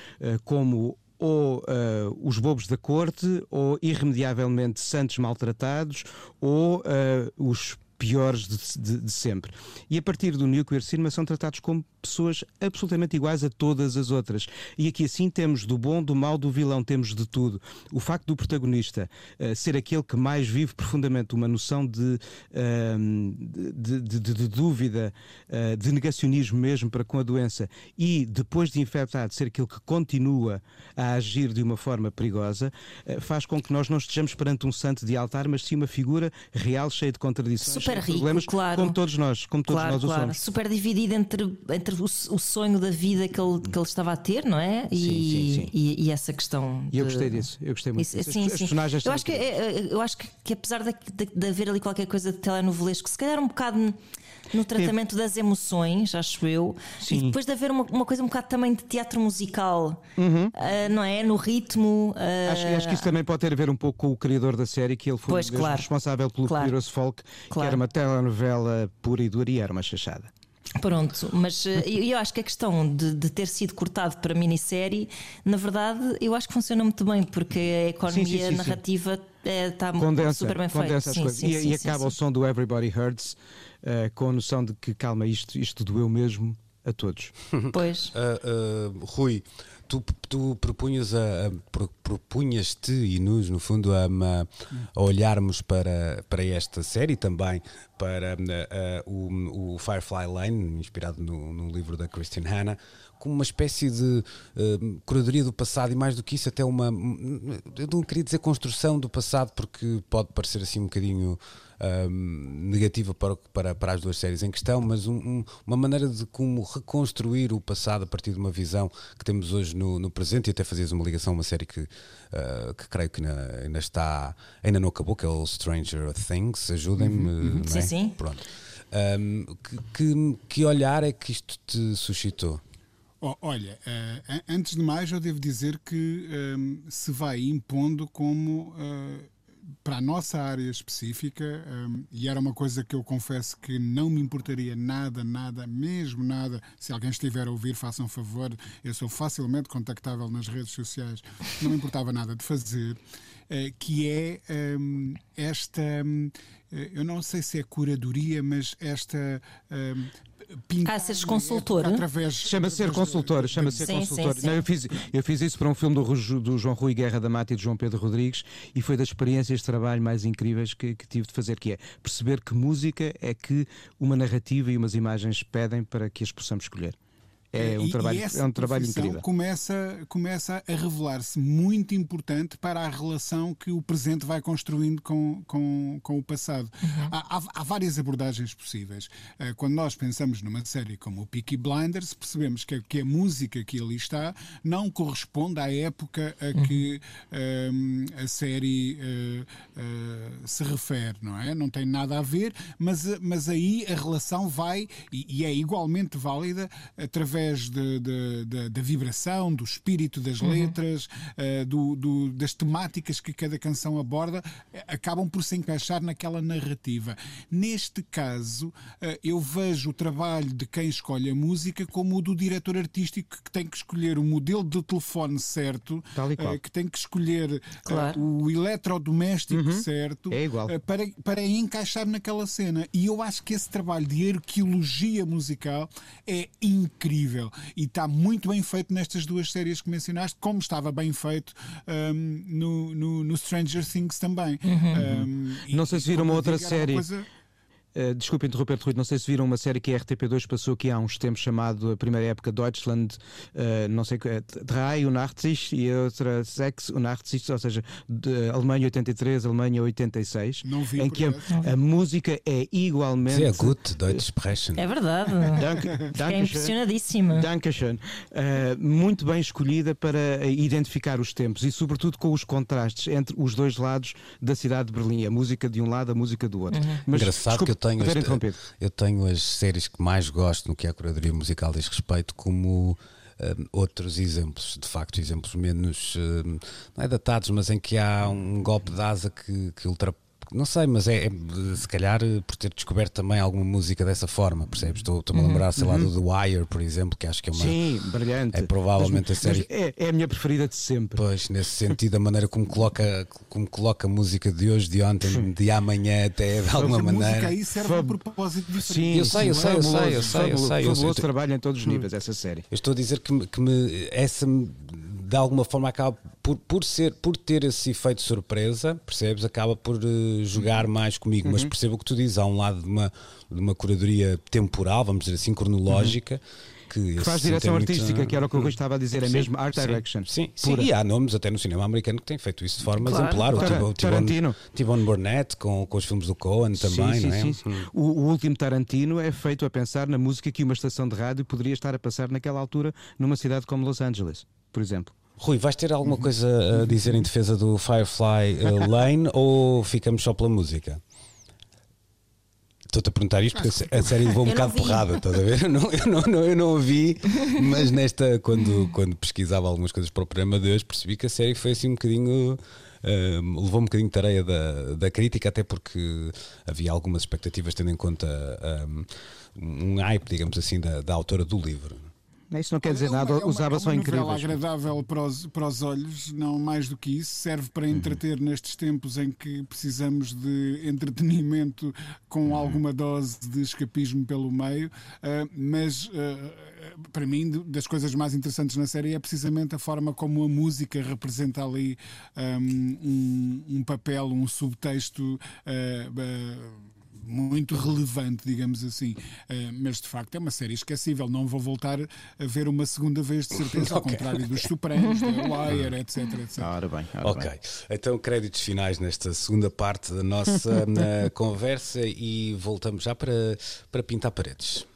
[SPEAKER 3] como ou eh, os bobos da corte, ou irremediavelmente santos maltratados, ou eh, os piores de, de- de sempre. E a partir do Nuclear Cinema são tratados como pessoas absolutamente iguais a todas as outras. E aqui assim temos do bom, do mau, do vilão, temos de tudo. O facto do protagonista eh, ser aquele que mais vive profundamente uma noção de, ehm, de, de- dúvida, eh, de negacionismo mesmo para com a doença, e depois de infectado ser aquele que continua a agir de uma forma perigosa, eh, faz com que nós não estejamos perante um santo de altar, mas sim uma figura real, cheia de contradições,
[SPEAKER 2] Super
[SPEAKER 3] de
[SPEAKER 2] rico,
[SPEAKER 3] problemas,
[SPEAKER 2] claro.
[SPEAKER 3] como todos nós, como todos
[SPEAKER 2] claro,
[SPEAKER 3] nós o
[SPEAKER 2] claro.
[SPEAKER 3] somos.
[SPEAKER 2] Super dividido entre, entre o, o sonho da vida que ele, que ele estava a ter, não é? E,
[SPEAKER 3] Sim, sim, sim.
[SPEAKER 2] E, e essa questão.
[SPEAKER 3] E eu
[SPEAKER 2] de-
[SPEAKER 3] gostei disso, eu gostei muito
[SPEAKER 2] Isso,
[SPEAKER 3] disso. As-
[SPEAKER 2] sim,
[SPEAKER 3] as
[SPEAKER 2] sim.
[SPEAKER 3] personagens
[SPEAKER 2] eu acho que, é, é, eu acho que, que apesar de, de- de haver ali qualquer coisa de telenovelesco, se calhar um bocado no tratamento das emoções, acho eu,
[SPEAKER 3] Sim.
[SPEAKER 2] e depois de haver uma, uma coisa um bocado também de teatro musical,
[SPEAKER 3] Uhum.
[SPEAKER 2] ah, não é? No ritmo. ah,
[SPEAKER 3] Acho, acho que isso também pode ter a ver um pouco com o criador da série, que ele foi
[SPEAKER 2] Pois, claro.
[SPEAKER 3] responsável pelo
[SPEAKER 2] Claro.
[SPEAKER 3] Poderoso Folk, que
[SPEAKER 2] Claro.
[SPEAKER 3] era uma telenovela pura e dura e era uma chachada.
[SPEAKER 2] Pronto, mas eh, eu, acho que a questão de, de ter sido cortado para minissérie, na verdade, eu acho que funciona muito bem, porque a economia
[SPEAKER 3] Sim, sim, sim,
[SPEAKER 2] narrativa eh, está
[SPEAKER 3] Condensa,
[SPEAKER 2] super bem feita.
[SPEAKER 3] as coisas. e e acaba
[SPEAKER 2] sim.
[SPEAKER 3] o som do Everybody Hurts eh, com a noção de que, calma, isto, isto doeu mesmo a todos.
[SPEAKER 2] Pois.
[SPEAKER 1] Ah, ah, Rui, tu, tu propunhas a, a- pro- propunhas-te e nos, no fundo, a, a- a olharmos para, para esta série também, para ah, o, o Firefly Lane, inspirado no, no livro da Christine Hanna, como uma espécie de ah, curadoria do passado e mais do que isso, até uma. Eu não queria dizer construção do passado, porque pode parecer assim um bocadinho hum, negativa para, para, para as duas séries em questão, mas um- um- uma maneira de como reconstruir o passado a partir de uma visão que temos hoje no, no presente e até fazias uma ligação a uma série que, ah, que creio que ainda, ainda está, ainda não acabou, que é o Stranger Things, ajudem-me. não é?
[SPEAKER 2] Sim, sim.
[SPEAKER 1] Pronto. Hum, que, que, que olhar é que isto te suscitou?
[SPEAKER 4] Oh, olha, an- antes de mais, eu devo dizer que ehm, se vai impondo como eh, para a nossa área específica, ehm, e era uma coisa que eu confesso que não me importaria nada, nada, mesmo nada. Se alguém estiver a ouvir, façam um favor, eu sou facilmente contactável nas redes sociais, não me importava nada de fazer. eh, que é ehm, esta, eu não sei se é curadoria, mas esta pintar
[SPEAKER 2] Ah, seres consultor,
[SPEAKER 4] através
[SPEAKER 3] Chama-se ser consultor, chama-se ser
[SPEAKER 2] Sim,
[SPEAKER 3] consultor.
[SPEAKER 2] sim, sim.
[SPEAKER 3] Não, eu, fiz, eu fiz isso para um filme do, do João Rui Guerra da Mata e do João Pedro Rodrigues e foi das experiências de trabalho mais incríveis que, que tive de fazer, que é perceber que música é que uma narrativa e umas imagens pedem para que as possamos escolher. É um
[SPEAKER 4] E-
[SPEAKER 3] trabalho,
[SPEAKER 4] e essa
[SPEAKER 3] é um trabalho incrível.
[SPEAKER 4] Começa, começa a revelar-se muito importante para a relação que o presente vai construindo com, com, com o passado.
[SPEAKER 3] Uhum.
[SPEAKER 4] Há, há- há várias abordagens possíveis. Eh, Quando nós pensamos numa série como o Peaky Blinders, percebemos que, a- que a música que ali está não corresponde à época a
[SPEAKER 3] Uhum.
[SPEAKER 4] que ehm, a série eh, eh, se refere, não é? Não tem nada a ver, mas, mas aí a relação vai, e, e é igualmente válida, através de- da vibração, do espírito das letras, eh, do- do- das temáticas que cada canção aborda, eh, acabam por se encaixar naquela narrativa. Neste caso, eh, eu vejo o trabalho de quem escolhe a música como o do diretor artístico que tem que escolher o modelo de telefone certo, eh, que tem que escolher
[SPEAKER 2] Claro.
[SPEAKER 4] o eletrodoméstico certo
[SPEAKER 3] É igual.
[SPEAKER 4] para, para encaixar naquela cena. E eu acho que esse trabalho de arqueologia musical é incrível e está muito bem feito nestas duas séries que mencionaste, como estava bem feito ahm, no, no, no Stranger Things também. Ahm, e-
[SPEAKER 3] Não sei se viram uma outra série.
[SPEAKER 4] coisa-
[SPEAKER 3] Uh, desculpe interromper, Rui, não sei se viram uma série que a RTP2 passou aqui há uns tempos chamado a primeira época Deutschland, uh, não sei, Drei und 80 e a outra Sex und 80, ou seja, de Alemanha 83, Alemanha 86,
[SPEAKER 4] Não vi,
[SPEAKER 3] em que a, a música é igualmente.
[SPEAKER 1] Sehr gut, Deutsch sprechen.
[SPEAKER 2] É verdade.
[SPEAKER 3] Danke schön.
[SPEAKER 2] impressionadíssima.
[SPEAKER 3] Dankeschön. Uh, muito bem escolhida para identificar os tempos e, sobretudo, com os contrastes entre os dois lados da cidade de Berlim. A música de um lado, a música do outro. Mas,
[SPEAKER 1] Engraçado
[SPEAKER 3] desculpe
[SPEAKER 1] que eu tenho,
[SPEAKER 3] interrompido.
[SPEAKER 1] eu tenho as séries que mais gosto no que é a curadoria musical diz respeito, como hum, outros exemplos, de facto, exemplos menos, hum, não é datados, mas em que há um golpe de asa que, que ultrapassa. Não sei, mas é, é, se calhar eh, por ter descoberto também alguma música dessa forma, percebes? Estou- Estou-me a lembrar, sei lá, do The Wire, por exemplo, que acho que é uma.
[SPEAKER 3] Sim, brilhante.
[SPEAKER 1] É provavelmente
[SPEAKER 3] Mas-
[SPEAKER 1] a série-
[SPEAKER 3] é, é a minha preferida de sempre.
[SPEAKER 1] Pois, nesse sentido, a maneira como coloca, como coloca a música de hoje, de ontem, de amanhã, até de alguma
[SPEAKER 4] a música
[SPEAKER 1] maneira.
[SPEAKER 4] aí serve
[SPEAKER 3] Fab-
[SPEAKER 4] a propósito diferente.
[SPEAKER 3] Sim,
[SPEAKER 1] Eu sei, eu sei, eu sei, eu sei, eu
[SPEAKER 3] fabuloso,
[SPEAKER 1] sei, eu sei.
[SPEAKER 3] trabalho em todos os níveis, essa série.
[SPEAKER 1] Eu estou a dizer que, me- que me- essa me- de alguma forma acaba por, por ser por ter esse efeito de surpresa, percebes? Acaba por eh, jogar mais comigo, mas percebo o que tu dizes, há um lado de uma, de uma curadoria temporal, vamos dizer assim, cronológica. Que,
[SPEAKER 3] Que
[SPEAKER 1] esse
[SPEAKER 3] faz direção
[SPEAKER 1] é muito-
[SPEAKER 3] artística, que era o que eu estava a dizer, é mesmo art
[SPEAKER 1] sim,
[SPEAKER 3] direction.
[SPEAKER 1] Sim, sim, e há nomes até no cinema americano que têm feito isso de forma
[SPEAKER 2] Claro,
[SPEAKER 1] exemplar.
[SPEAKER 3] claro.
[SPEAKER 1] O
[SPEAKER 3] Tarantino.
[SPEAKER 1] Tibon Burnett com, com os filmes do Cohen também,
[SPEAKER 3] sim,
[SPEAKER 1] não é?
[SPEAKER 3] sim, sim. O, o último Tarantino é feito a pensar na música que uma estação de rádio poderia estar a passar naquela altura numa cidade como Los Angeles, por exemplo.
[SPEAKER 1] Rui, vais ter alguma coisa a dizer em defesa do Firefly eh, Lane ou ficamos só pela música? Estou-te a perguntar isto porque a sé- a série levou um bocado porrada, estás a ver? Eu não, eu não, não- eu não a vi, mas nesta, quando, quando pesquisava algumas coisas para o programa de hoje, percebi que a série foi assim um bocadinho. eh, levou um bocadinho de tareia da, da crítica, até porque havia algumas expectativas, tendo em conta um, um hype, digamos assim, da, da autora do livro.
[SPEAKER 3] Isso não quer dizer
[SPEAKER 4] É uma-
[SPEAKER 3] nada,
[SPEAKER 4] é
[SPEAKER 3] os árvores
[SPEAKER 4] é
[SPEAKER 3] são incríveis.
[SPEAKER 4] agradável para os, para os olhos, não mais do que isso. Serve para entreter nestes tempos em que precisamos de entretenimento com alguma dose de escapismo pelo meio. Ah, mas ah, para mim, das coisas mais interessantes na série é precisamente a forma como a música representa ali ah, um, um papel, um subtexto. ah, muito relevante, digamos assim. Uh, mas de facto é uma série esquecível. Não vou voltar a ver uma segunda vez, de certeza, ao contrário dos Supremos, da Wire, etc. etc.
[SPEAKER 3] Ora bem, ora
[SPEAKER 1] Ok,
[SPEAKER 3] bem.
[SPEAKER 1] então créditos finais nesta segunda parte da nossa na conversa e voltamos já para, para pintar paredes.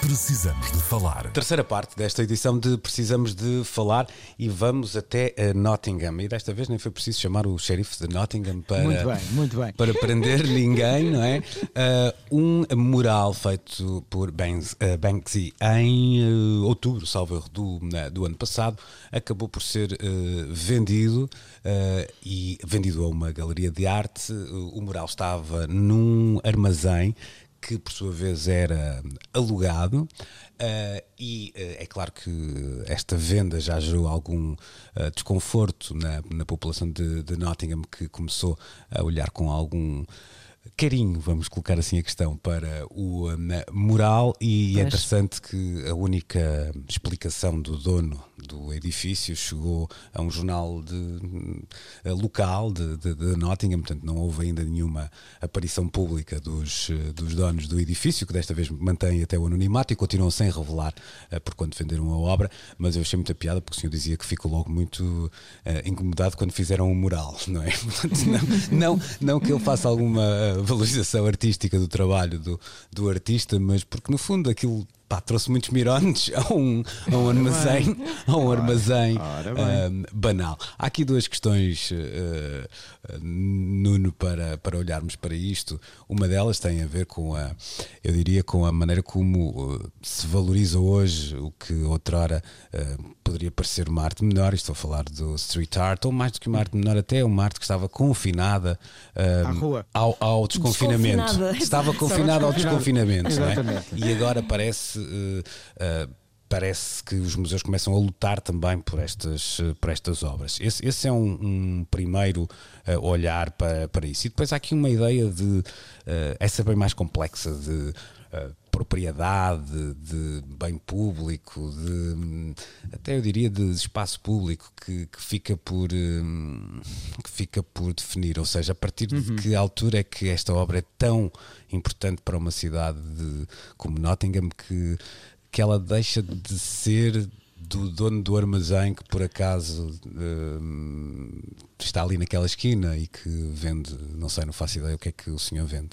[SPEAKER 5] Precisamos de falar.
[SPEAKER 1] Terceira parte desta edição de Precisamos de Falar e vamos até a Nottingham. E desta vez nem foi preciso chamar o xerife de Nottingham para,
[SPEAKER 3] Muito bem, muito bem.
[SPEAKER 1] para prender ninguém, não é? Ah, um mural feito por Banks- ah, Banksy em ah, outubro, salvo erro, do, do ano passado, acabou por ser ah, vendido e vendido a uma galeria de arte. O mural estava num armazém que por sua vez era alugado. ah, e ah, é claro que esta venda já gerou algum ah, desconforto na, na população de, de Nottingham que começou a olhar com algum carinho, vamos colocar assim a questão, para o mural e é interessante que a única explicação do dono do edifício chegou a um jornal de, eh, local de, de- de Nottingham, portanto não houve ainda nenhuma aparição pública dos, eh, dos donos do edifício, que desta vez mantém até o anonimato e continuam sem revelar eh, por quanto venderam a obra, mas eu achei muita piada porque o senhor dizia que ficou logo muito eh, incomodado quando fizeram um mural, não é? Portanto, não, não, não que ele faça alguma valorização artística do trabalho do, do artista, mas porque no fundo aquilo pá, trouxe muitos mirones a um, a um armazém, a um armazém
[SPEAKER 3] ora
[SPEAKER 1] ahm, banal. Há aqui duas questões, eh, Nuno, para, para olharmos para isto. Uma delas tem a ver com a, eu diria, com a maneira como eh, se valoriza hoje o que outrora eh, poderia parecer uma arte menor. Estou a falar do street art, ou mais do que uma arte menor, até uma arte que estava confinada ahm,
[SPEAKER 3] À rua.
[SPEAKER 1] Ao, ao desconfinamento. Estava confinada ao desconfinamento. não é? E agora parece. Eh, eh, Parece que os museus começam a lutar também por estas, eh, por estas obras. Esse, esse é um, um primeiro eh, olhar para, para isso. E depois há aqui uma ideia de. eh, essa bem mais complexa de. Uh, propriedade, de bem público, de até eu diria de espaço público que, que fica por um, que fica por definir, ou seja, a partir uhum. de que altura é que esta obra é tão importante para uma cidade de, como Nottingham que que ela deixa de ser do dono do armazém que por acaso uh, está ali naquela esquina e que vende, não sei, não faço ideia o que é que o senhor vende.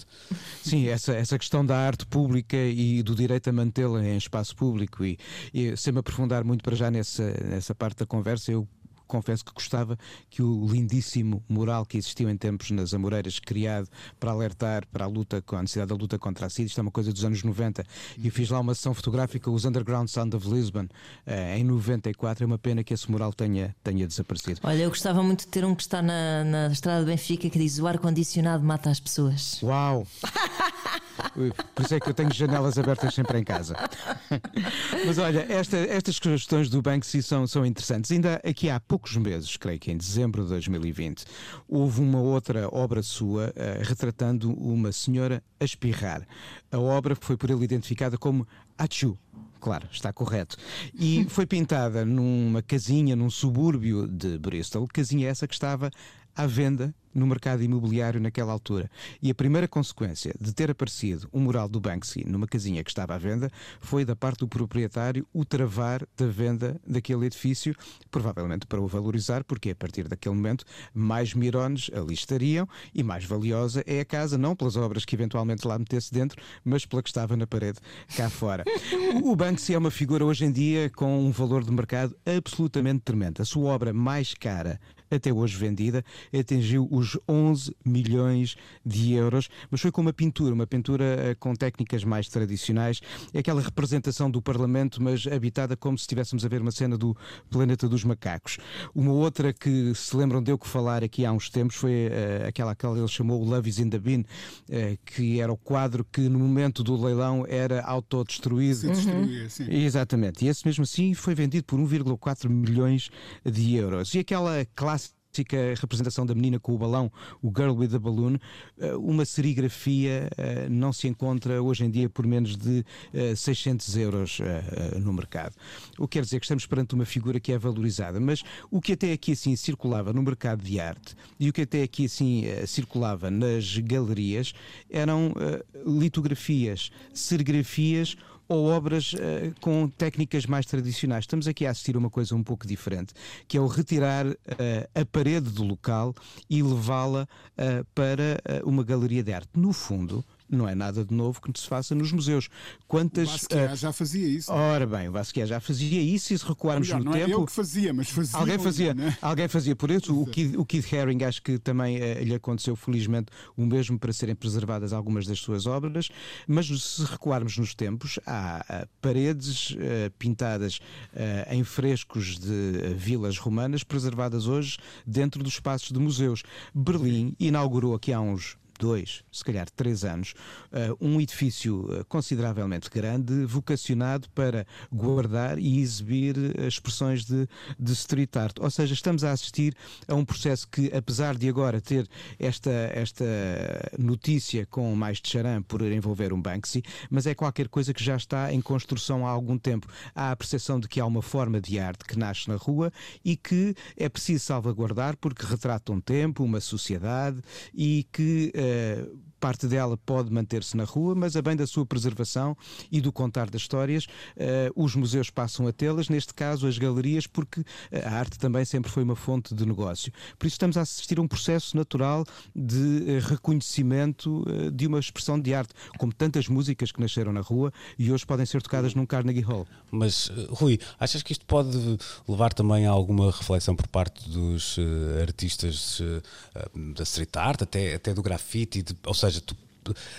[SPEAKER 3] Sim, essa, essa questão da arte pública e do direito a mantê-la em espaço público e, e sem me aprofundar muito para já nessa, nessa parte da conversa, eu confesso que gostava que o lindíssimo mural que existiu em tempos nas Amoreiras, criado para alertar para a luta, com a necessidade da luta contra a SIDA, isto é uma coisa dos anos 90, e fiz lá uma sessão fotográfica, os Underground Sound of Lisbon, eh, em 94. É uma pena que esse mural tenha, tenha desaparecido.
[SPEAKER 2] Olha, eu gostava muito de ter um que está na, na estrada de Benfica que diz o ar-condicionado mata as pessoas.
[SPEAKER 3] Uau! Por isso é que eu tenho janelas abertas sempre em casa. Mas olha, esta, estas questões do Banksy são, são interessantes. Ainda aqui há poucos meses, creio que em dezembro de 2020, houve uma outra obra sua uh, retratando uma senhora a espirrar. A obra foi por ele identificada como Achu. Claro, está correto. E foi pintada numa casinha, num subúrbio de Bristol, casinha essa que estava à venda no mercado imobiliário naquela altura. E a primeira consequência de ter aparecido um mural do Banksy numa casinha que estava à venda foi da parte do proprietário o travar da venda daquele edifício, provavelmente para o valorizar, porque a partir daquele momento mais mirones ali estariam e mais valiosa é a casa, não pelas obras que eventualmente lá metesse dentro, mas pela que estava na parede cá fora. o Banksy é uma figura hoje em dia com um valor de mercado absolutamente tremendo. A sua obra mais cara até hoje vendida, atingiu os 11 milhões de euros, mas foi com uma pintura, uma pintura eh, com técnicas mais tradicionais, é aquela representação do Parlamento, mas habitada como se estivéssemos a ver uma cena do Planeta dos Macacos. Uma outra que se lembram de eu que falar aqui há uns tempos foi uh, aquela que ele chamou Love is in the Bin, uh, que era o quadro que no momento do leilão era autodestruído.
[SPEAKER 4] Se destruía, uhum. sim.
[SPEAKER 3] Exatamente. E esse mesmo assim foi vendido por 1,4 milhões de euros. E aquela classe clássica representação da menina com o balão, o Girl with the Balloon, eh, uma serigrafia eh, não se encontra hoje em dia por menos de 600 eh, euros no mercado. O que quer dizer que estamos perante uma figura que é valorizada, mas o que até aqui assim circulava no mercado de arte e o que até aqui assim circulava nas galerias eram litografias, serigrafias ou obras uh, com técnicas mais tradicionais. Estamos aqui a assistir a uma coisa um pouco diferente, que é o retirar uh, a parede do local e levá-la uh, para uma galeria de arte. No fundo, não é nada de novo que se faça nos museus. Quantas,
[SPEAKER 4] o Basquiat uh, já fazia isso.
[SPEAKER 3] Ora bem, o Basquiat já fazia isso e se recuarmos
[SPEAKER 4] Melhor,
[SPEAKER 3] no
[SPEAKER 4] não
[SPEAKER 3] tempo.
[SPEAKER 4] É eu que fazia, mas fazia.
[SPEAKER 3] Alguém fazia, né? alguém fazia por isso. O Keith, o Haring acho que também uh, lhe aconteceu, felizmente, o mesmo para serem preservadas algumas das suas obras. Mas se recuarmos nos tempos, há uh, paredes pintadas em frescos de vilas romanas preservadas hoje dentro dos espaços de museus. Berlim inaugurou aqui há uns dois, se calhar três anos, uh, um edifício eh, consideravelmente grande, vocacionado para guardar e exibir eh, expressões de, de street art. Ou seja, estamos a assistir a um processo que, apesar de agora ter esta, esta notícia com mais de charam por envolver um Banksy, mas é qualquer coisa que já está em construção há algum tempo. Há a percepção de que há uma forma de arte que nasce na rua e que é preciso salvaguardar porque retrata um tempo, uma sociedade e que uh, parte dela pode manter-se na rua, mas a bem da sua preservação e do contar das histórias, uh, os museus passam a tê-las, neste caso as galerias, porque a arte também sempre foi uma fonte de negócio. Por isso estamos a assistir a um processo natural de uh, reconhecimento uh, de uma expressão de arte, como tantas músicas que nasceram na rua e hoje podem ser tocadas num Carnegie Hall.
[SPEAKER 1] Mas, Rui, achas que isto pode levar também a alguma reflexão por parte dos artistas da street art, até, até do grafite, ou seja, seja, tu,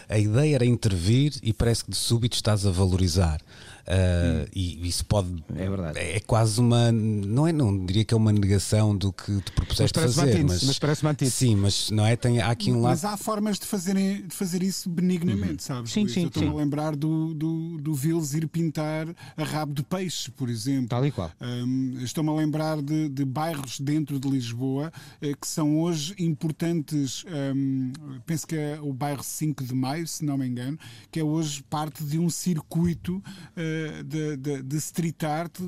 [SPEAKER 1] a ideia era intervir e parece que de súbito estás a valorizar. Uh, e isso pode.
[SPEAKER 3] É verdade.
[SPEAKER 1] É quase uma. Não, é, não diria que é uma negação do que te propuseste
[SPEAKER 3] Mas
[SPEAKER 1] fazer. Mas,
[SPEAKER 3] mas parece-me antítese.
[SPEAKER 1] Sim, mas não é? Tem, há aqui um lado.
[SPEAKER 4] Mas há formas de, fazerem, de fazer isso benignamente, sabes?
[SPEAKER 3] Sim,
[SPEAKER 4] Luís?
[SPEAKER 3] sim,
[SPEAKER 4] Eu estou-me a lembrar do, do, do Vils ir pintar a rabo de peixe, por exemplo.
[SPEAKER 3] Tal e qual.
[SPEAKER 4] Hum, Estou-me a lembrar de, de bairros dentro de Lisboa eh, que são hoje importantes. hum, penso que é o bairro 5 de Maio, se não me engano, que é hoje parte de um circuito eh, de, de- de street art,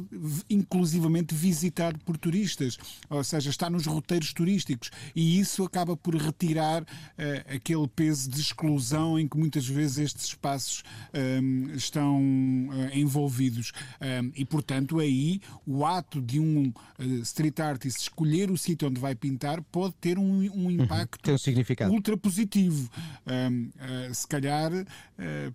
[SPEAKER 4] inclusivamente visitado por turistas. Ou seja, está nos roteiros turísticos. E isso acaba por retirar eh, aquele peso de exclusão em que muitas vezes estes espaços hum, estão eh, envolvidos. Hum, e, portanto, aí o ato de um eh, street artist escolher o sítio onde vai pintar pode ter um, um impacto
[SPEAKER 3] Tem um significado.
[SPEAKER 4] ultra positivo. Hum, eh, se calhar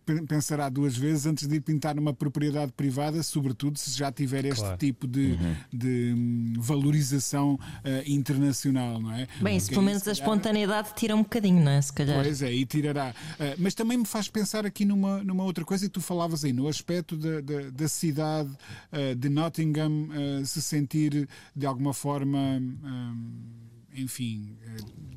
[SPEAKER 4] pe- pensará duas vezes antes de ir pintar numa propriedade privada, sobretudo se já tiver este
[SPEAKER 1] Claro.
[SPEAKER 4] tipo de, de, hum, valorização eh, internacional, não é?
[SPEAKER 2] Bem, isso
[SPEAKER 4] Porque
[SPEAKER 2] pelo menos
[SPEAKER 4] se
[SPEAKER 2] a
[SPEAKER 4] calhar,
[SPEAKER 2] espontaneidade tira um bocadinho, não é? Se calhar.
[SPEAKER 4] Pois é, e tirará. Uh, mas também me faz pensar aqui numa, numa outra coisa, e tu falavas aí, no aspecto da, da, da cidade uh, de Nottingham uh, se sentir de alguma forma. um, enfim,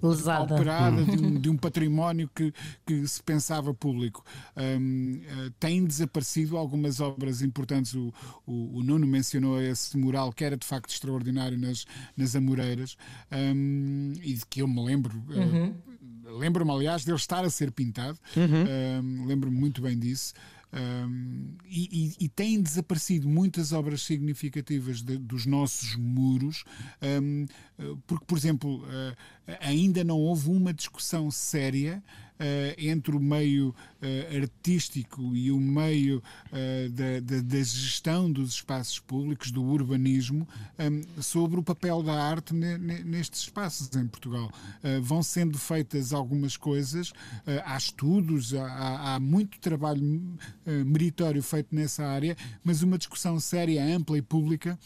[SPEAKER 4] uh,
[SPEAKER 2] Lesada.
[SPEAKER 4] operada de um, de um património que, que se pensava público. Um, uh, têm desaparecido algumas obras importantes. O, o, o Nuno mencionou esse mural que era de facto extraordinário nas, nas Amoreiras um, e de que eu me lembro. uh, Lembro-me, aliás, dele estar a ser pintado. Um, Lembro-me muito bem disso. Um, e, e- e têm desaparecido muitas obras significativas de- dos nossos muros, um, uh, porque, por exemplo, uh, ainda não houve uma discussão séria uh, entre o meio uh, artístico e o meio uh, da, da- da gestão dos espaços públicos, do urbanismo, um, sobre o papel da arte ne- ne- nestes espaços em Portugal. Vão sendo feitas algumas coisas, há estudos, há, há- muito trabalho meritório feito nessa área, mas uma discussão séria, ampla e pública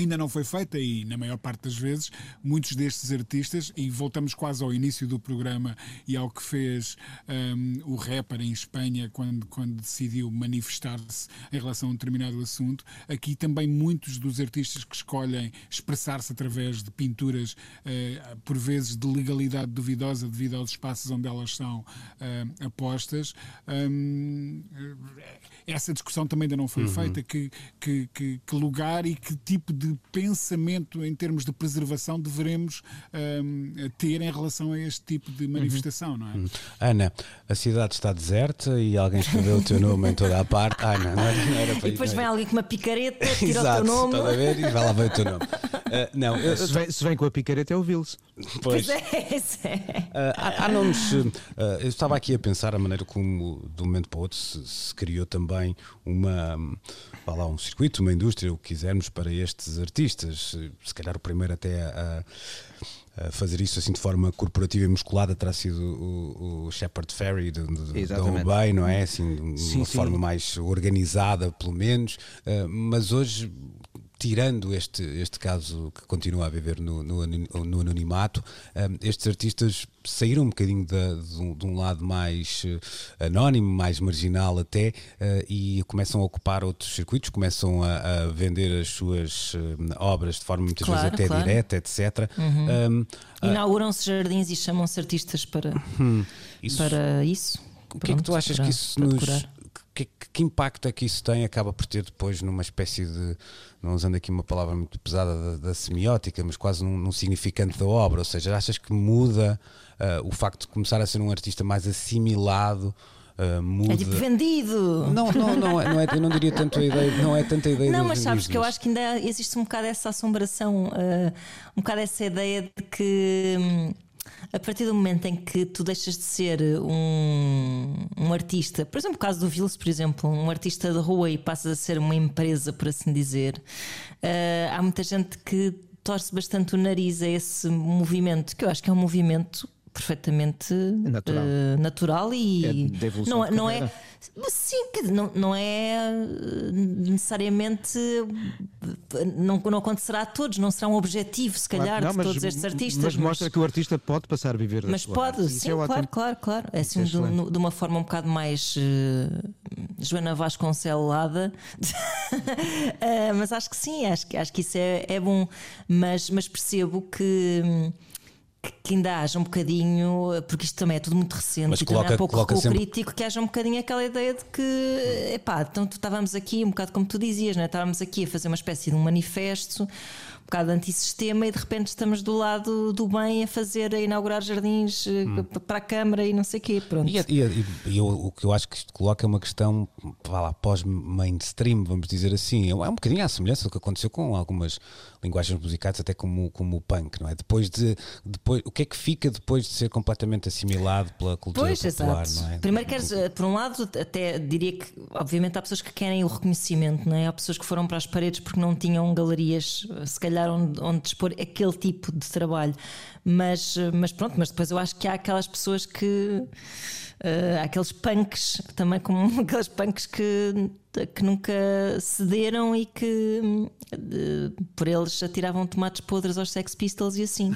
[SPEAKER 4] ainda não foi feita e, na maior parte das vezes, muitos destes artistas, e voltamos quase ao início do programa e ao que fez hum, o rapper em Espanha quando, quando decidiu manifestar-se em relação a um determinado assunto, aqui também muitos dos artistas que escolhem expressar-se através de pinturas, eh, por vezes de legalidade duvidosa devido aos espaços onde elas são eh, apostas, hum, essa discussão também ainda não foi feita. Que, que, que, que lugar e que tipo de pensamento em termos de preservação deveremos hum, ter em relação a este tipo de manifestação, não é?
[SPEAKER 1] Ana, a cidade está deserta e alguém escreveu o teu nome em toda a parte. Ana, não era, não era para
[SPEAKER 2] E depois vem alguém com uma picareta, tira
[SPEAKER 1] Exato,
[SPEAKER 2] o teu nome.
[SPEAKER 1] estás a ver? E vai lá ver o teu nome. Ah, não, eu,
[SPEAKER 3] Se vem, se vem com a picareta é o Vils.
[SPEAKER 1] pois,
[SPEAKER 2] Pois é, isso é.
[SPEAKER 1] Ah, há, há nomes. ah, eu estava aqui a pensar a maneira como, de um momento para o outro, se, se criou também uma. lá, um circuito, uma indústria, o que quisermos, para estes artistas. Se calhar o primeiro até a. a fazer isso assim de forma corporativa e musculada terá sido o, o Shepard Ferry da
[SPEAKER 3] Exatamente.
[SPEAKER 1] Obey, não é? Assim, de uma
[SPEAKER 3] Sim, sim.
[SPEAKER 1] forma mais organizada, pelo menos. Ah, mas hoje tirando este, este caso que continua a viver no, no, no anonimato, hum, estes artistas saíram um bocadinho da- de, um, de um lado mais eh, anónimo, mais marginal até, eh, e começam a ocupar outros circuitos, começam a, a vender as suas eh, obras de forma muitas
[SPEAKER 2] Claro,
[SPEAKER 1] vezes até
[SPEAKER 2] claro. Uhum.
[SPEAKER 1] direta, etc. Hum,
[SPEAKER 2] Inauguram-se jardins e chamam-se artistas para
[SPEAKER 1] isso-
[SPEAKER 2] para isso.
[SPEAKER 1] O que é que tu
[SPEAKER 2] Pronto,
[SPEAKER 1] achas
[SPEAKER 2] para-
[SPEAKER 1] que isso nos. Que, que- impacto é que isso tem? Acaba por ter depois numa espécie de. Não usando aqui uma palavra muito pesada da, da semiótica, mas quase num, num significante da obra. Ou seja, achas que muda ah, o facto de começar a ser um artista mais assimilado? muda.
[SPEAKER 2] É tipo vendido!
[SPEAKER 1] Não, não, não, é, não é, eu não diria tanto a ideia, não é tanta ideia
[SPEAKER 2] Não, mas sabes que eu acho que ainda existe um bocado essa assombração, eh, um bocado essa ideia de que hum, a partir do momento em que tu deixas de ser um, um artista, por exemplo, o caso do Vils, por exemplo, um artista de rua e passas a ser uma empresa, por assim dizer, eh, há muita gente que torce bastante o nariz a esse movimento, que eu acho que é um movimento perfeitamente
[SPEAKER 3] Natural.
[SPEAKER 2] eh, natural e
[SPEAKER 3] É da evolução
[SPEAKER 2] não, não é sim, não, não é necessariamente não, não acontecerá a todos, não será um objetivo, se calhar,
[SPEAKER 3] Não,
[SPEAKER 2] de
[SPEAKER 3] mas-
[SPEAKER 2] todos estes artistas.
[SPEAKER 3] Mas mostra que o artista pode passar a viver
[SPEAKER 2] mas pode,
[SPEAKER 3] arte.
[SPEAKER 2] Sim,
[SPEAKER 3] é ótimo.
[SPEAKER 2] claro, claro, claro. É assim,
[SPEAKER 3] é
[SPEAKER 2] de, de uma forma um bocado mais eh, Joana Vasconcelada. Eh, mas acho que sim, acho, que- acho que isso é, é bom. Mas, mas percebo que. Que- ainda haja um bocadinho, porque isto também é tudo muito recente
[SPEAKER 1] Mas coloca-
[SPEAKER 2] há pouco
[SPEAKER 1] coloca sempre-
[SPEAKER 2] crítico, que haja um bocadinho aquela ideia de que, epá, então tu estávamos aqui, um bocado como tu dizias, né? estávamos aqui a fazer uma espécie de um manifesto, um bocado antissistema, e de repente estamos do lado do bem a fazer, a inaugurar jardins eh, para a Câmara e não sei o quê. Pronto.
[SPEAKER 1] E, e- e- e eu- o que eu acho que isto coloca é uma questão vá lá, pós-mainstream, vamos dizer assim. É um bocadinho à semelhança do que aconteceu com algumas linguagens musicais, até como, como o punk, não é? Depois de. Depois, que é que fica depois de ser completamente assimilado pela cultura
[SPEAKER 2] Pois,
[SPEAKER 1] popular,
[SPEAKER 2] exato.
[SPEAKER 1] não é?
[SPEAKER 2] Primeiro queres, eh, por um lado, até diria que, obviamente, há pessoas que querem o reconhecimento, não é? Há pessoas que foram para as paredes porque não tinham galerias, eh, se calhar, onde, onde dispor aquele tipo de trabalho. Mas, eh, mas pronto, mas depois eu acho que há aquelas pessoas que. Há aqueles punks, também como aqueles punks que, que nunca cederam e que hum, eh, por eles atiravam tomates podres aos Sex Pistols e assim.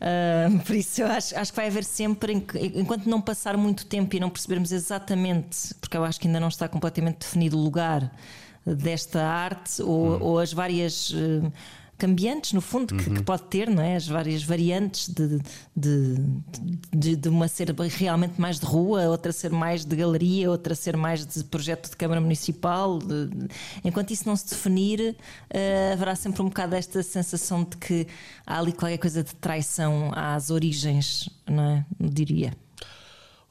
[SPEAKER 2] Ah, por isso eu acho, acho que vai haver sempre, en- enquanto não passar muito tempo e não percebermos exatamente, porque eu acho que ainda não está completamente definido o lugar desta arte ou, ou as várias. Cambiantes, no fundo, que, que pode ter, não é? As várias variantes de, de, de, de uma ser realmente mais de rua, outra ser mais de galeria, outra ser mais de projeto de Câmara Municipal. Enquanto isso não se definir, eh, haverá sempre um bocado esta sensação de que há ali qualquer coisa de traição às origens, não é? Diria.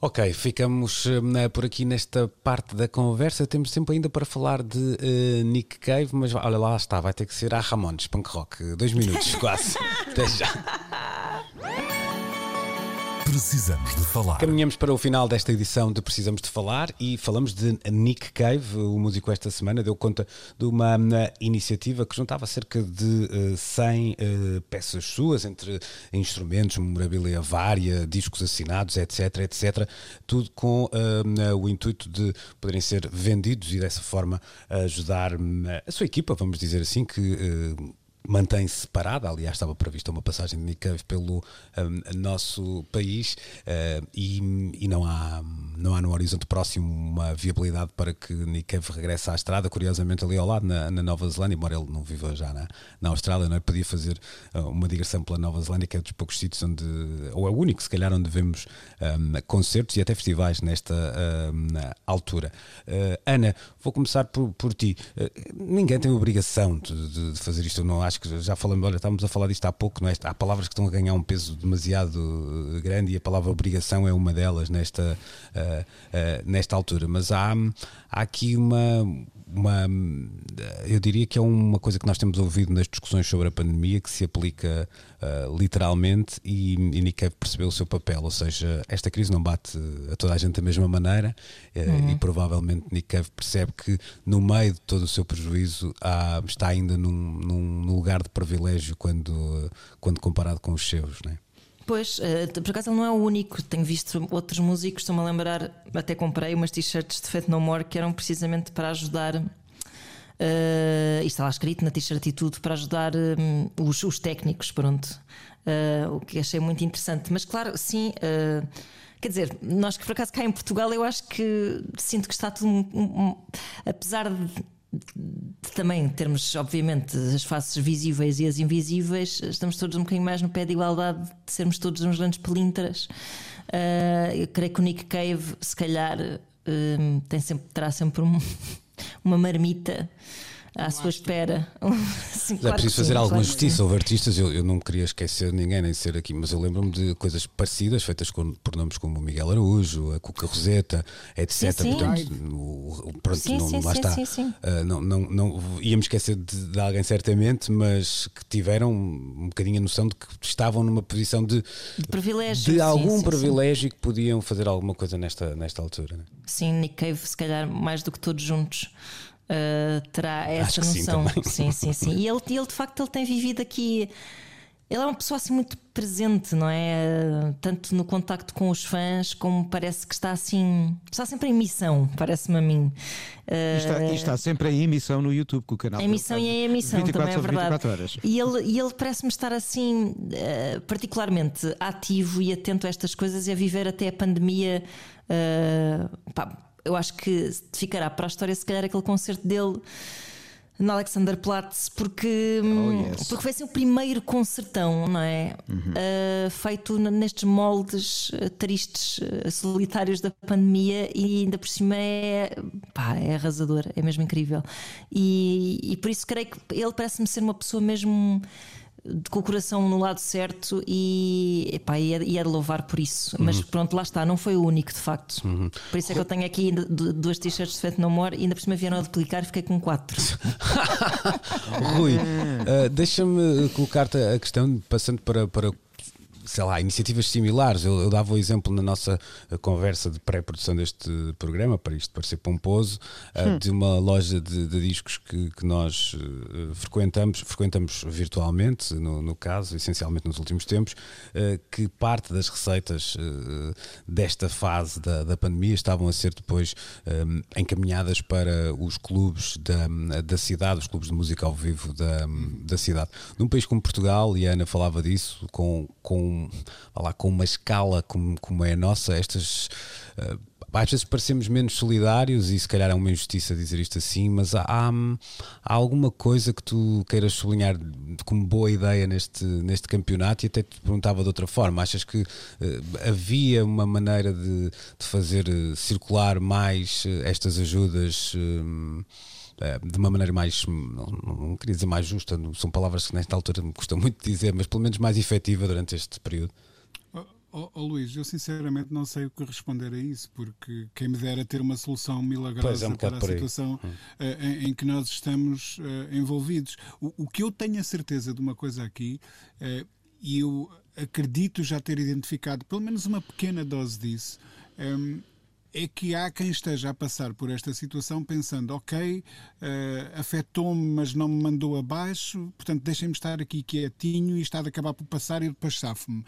[SPEAKER 1] Ok, ficamos eh, por aqui nesta parte da conversa. Temos tempo ainda para falar de eh, Nick Cave, mas olha lá está, vai ter que ser a Ramones, punk rock. Dois minutos, quase. Até já.
[SPEAKER 5] Precisamos de falar.
[SPEAKER 1] Caminhamos para o final desta edição de Precisamos de Falar e falamos de Nick Cave, o músico esta semana deu conta de uma iniciativa que juntava cerca de eh, 100 eh, peças suas, entre instrumentos, memorabilia vária, discos assinados, etc, etc, tudo com hum, o intuito de poderem ser vendidos e dessa forma ajudar a sua equipa, vamos dizer assim, que eh, mantém-se separada. Aliás, estava prevista uma passagem de Cave pelo um, nosso país uh, e, e não, há, não há no horizonte próximo uma viabilidade para que Cave regresse à estrada. Curiosamente, ali ao lado, na, na Nova Zelândia, embora ele não viva já na, na Austrália, não é? podia fazer uh, uma digressão pela Nova Zelândia, que é dos poucos sítios onde, ou é o único, se calhar, onde vemos um, concertos e até festivais nesta um, altura. Uh, Ana, vou começar por, por ti. Uh, ninguém tem obrigação de, de, fazer isto, não acho que já falamos, olha, estávamos a falar disto há pouco, não é? há palavras que estão a ganhar um peso demasiado uh, grande e a palavra obrigação é uma delas nesta, uh, uh, nesta altura, mas há, há aqui uma, uma, eu diria que é uma coisa que nós temos ouvido nas discussões sobre a pandemia que se aplica uh, literalmente e, e Nick Cave percebeu o seu papel, ou seja, esta crise não bate a toda a gente da mesma maneira uh, uhum. e provavelmente Nick Cave percebe que no meio de todo o seu prejuízo há, está ainda num, num, lugar de privilégio quando, quando comparado com os seus, não é?
[SPEAKER 2] Pois, por acaso ele não é o único. Tenho visto outros músicos, estou-me a lembrar, até comprei umas t-shirts de Fate No More que eram precisamente para ajudar. Uh, e está lá escrito na t-shirt e tudo para ajudar um, os, os, técnicos, pronto. Uh, o que achei muito interessante. Mas claro, sim. Uh, Quer dizer, nós que por acaso cá em Portugal, eu acho que sinto que está tudo. Um, um, apesar de também termos, obviamente, as faces visíveis e as invisíveis, estamos todos um bocadinho mais no pé de igualdade de sermos todos uns grandes pelintras. Uh, eu creio que o Nick Cave, se calhar, uh, tem sempre, terá sempre um, uma marmita à sua espera.
[SPEAKER 1] sim, é preciso fazer sim, alguma claro justiça. Houve artistas, eu, eu não queria esquecer ninguém, nem ser aqui, mas eu lembro-me de coisas parecidas feitas com, por nomes como o Miguel Araújo, a Cuca Roseta, etc.
[SPEAKER 2] Sim,
[SPEAKER 1] Portanto, o, pronto, sim, não, lá está. Uh, não, não, não, íamos esquecer de, de, alguém certamente, mas que tiveram um bocadinho a noção de que estavam numa posição de,
[SPEAKER 2] de privilégio.
[SPEAKER 1] De algum privilégio que podiam fazer alguma coisa nesta, nesta altura. Né?
[SPEAKER 2] Sim, Nick Cave, se calhar mais do que todos juntos. Uh, terá essa
[SPEAKER 1] Acho
[SPEAKER 2] noção.
[SPEAKER 1] Sim,
[SPEAKER 2] sim, sim, sim. E ele, ele, de facto, ele tem vivido aqui. ele é uma pessoa assim muito presente, não é? Tanto no contacto com os fãs, como parece que está assim. Está sempre em missão, parece-me a mim.
[SPEAKER 3] E está, e está sempre em emissão no YouTube com o canal.
[SPEAKER 2] Em emissão e em emissão
[SPEAKER 3] 24
[SPEAKER 2] também é verdade.
[SPEAKER 3] 24 horas.
[SPEAKER 2] E ele, e ele parece-me estar assim, eh, particularmente ativo e atento a estas coisas e a viver até a pandemia. eh, pá, eu acho que ficará para a história, se calhar, aquele concerto dele no Alexanderplatz, porque, hum,
[SPEAKER 3] yes.
[SPEAKER 2] porque foi assim o primeiro concertão, não é? Eh, feito n- nestes moldes eh, tristes, eh, solitários da pandemia e ainda por cima é, pá, é arrasador, é mesmo incrível. E, e por isso creio que ele parece-me ser uma pessoa mesmo com o coração no lado certo e, epá, e, é, e é de louvar por isso. Mas pronto, lá está, não foi o único de facto. Por isso é que eu tenho aqui duas t-shirts de Fate No More e ainda por cima vieram a duplicar e fiquei com quatro.
[SPEAKER 1] Rui, uh, deixa-me colocar-te a questão, passando para, para sei lá, iniciativas similares. Eu, eu dava o exemplo na nossa uh, conversa de pré-produção deste programa, para isto parecer pomposo, uh, de uma loja de, de discos que, que nós uh, frequentamos, frequentamos virtualmente, no, no caso, essencialmente nos últimos tempos, uh, que parte das receitas uh, desta fase da, da pandemia estavam a ser depois um, encaminhadas para os clubes da, da cidade, os clubes de música ao vivo da, da cidade. Num país como Portugal, e a Ana falava disso, com, com, vá lá, com uma escala como, como é a nossa, estas. uh, às vezes parecemos menos solidários e se calhar é uma injustiça dizer isto assim, mas há, há, há alguma coisa que tu queiras sublinhar como boa ideia neste, neste campeonato e até te perguntava de outra forma. Achas que eh, havia uma maneira de, de fazer eh, circular mais estas ajudas? De uma maneira mais, não, não queria dizer mais justa, são palavras que nesta altura me custa muito dizer, mas pelo menos mais efetiva durante este período.
[SPEAKER 4] Oh, oh, Luís, eu sinceramente não sei o que responder a isso, porque quem me dera ter uma solução milagrosa
[SPEAKER 1] é um
[SPEAKER 4] para a situação eh, em, em que nós estamos eh, envolvidos. O, o que eu tenho a certeza de uma coisa aqui, eh, e eu acredito já ter identificado pelo menos uma pequena dose disso. em, é que há quem esteja a passar por esta situação pensando, ok, eh, afetou-me, mas não me mandou abaixo, portanto deixem-me estar aqui quietinho e está de acabar por passar e depois safo-me.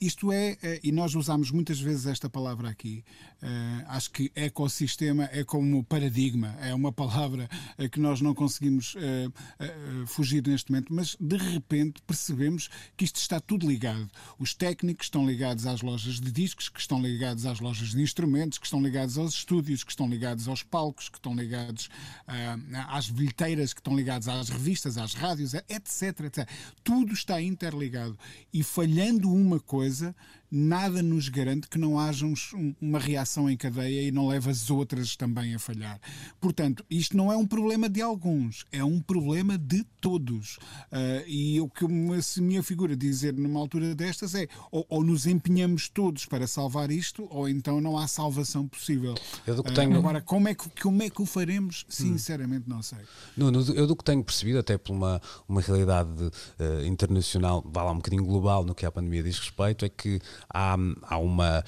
[SPEAKER 4] Isto é, eh, e nós usamos muitas vezes esta palavra aqui, eh, acho que ecossistema é como paradigma, é uma palavra que nós não conseguimos fugir neste momento, mas de repente percebemos que isto está tudo ligado. Os técnicos estão ligados às lojas de discos, que estão ligados às lojas de instrumentos, que estão ligados aos estúdios, que estão ligados aos palcos, que estão ligados ah, às bilheteiras, que estão ligados às revistas, às rádios, etc, etc. Tudo está interligado. E falhando uma coisa, nada nos garante que não haja um- um- uma reação em cadeia e não leve as outras também a falhar. Portanto, isto não é um problema de alguns, é um problema de todos. Ah, e o que me, se me afigura dizer numa altura destas é ou, ou nos empenhamos todos para salvar isto, ou então não há salvação possível.
[SPEAKER 1] Eu do que
[SPEAKER 4] Ah,
[SPEAKER 1] tenho-
[SPEAKER 4] Agora, como é, que, como é que o faremos? Sinceramente, não sei.
[SPEAKER 1] Nuno, eu do que tenho percebido, até por uma, uma realidade eh, internacional, vá lá um bocadinho global no que a pandemia diz respeito, é que há, há uma,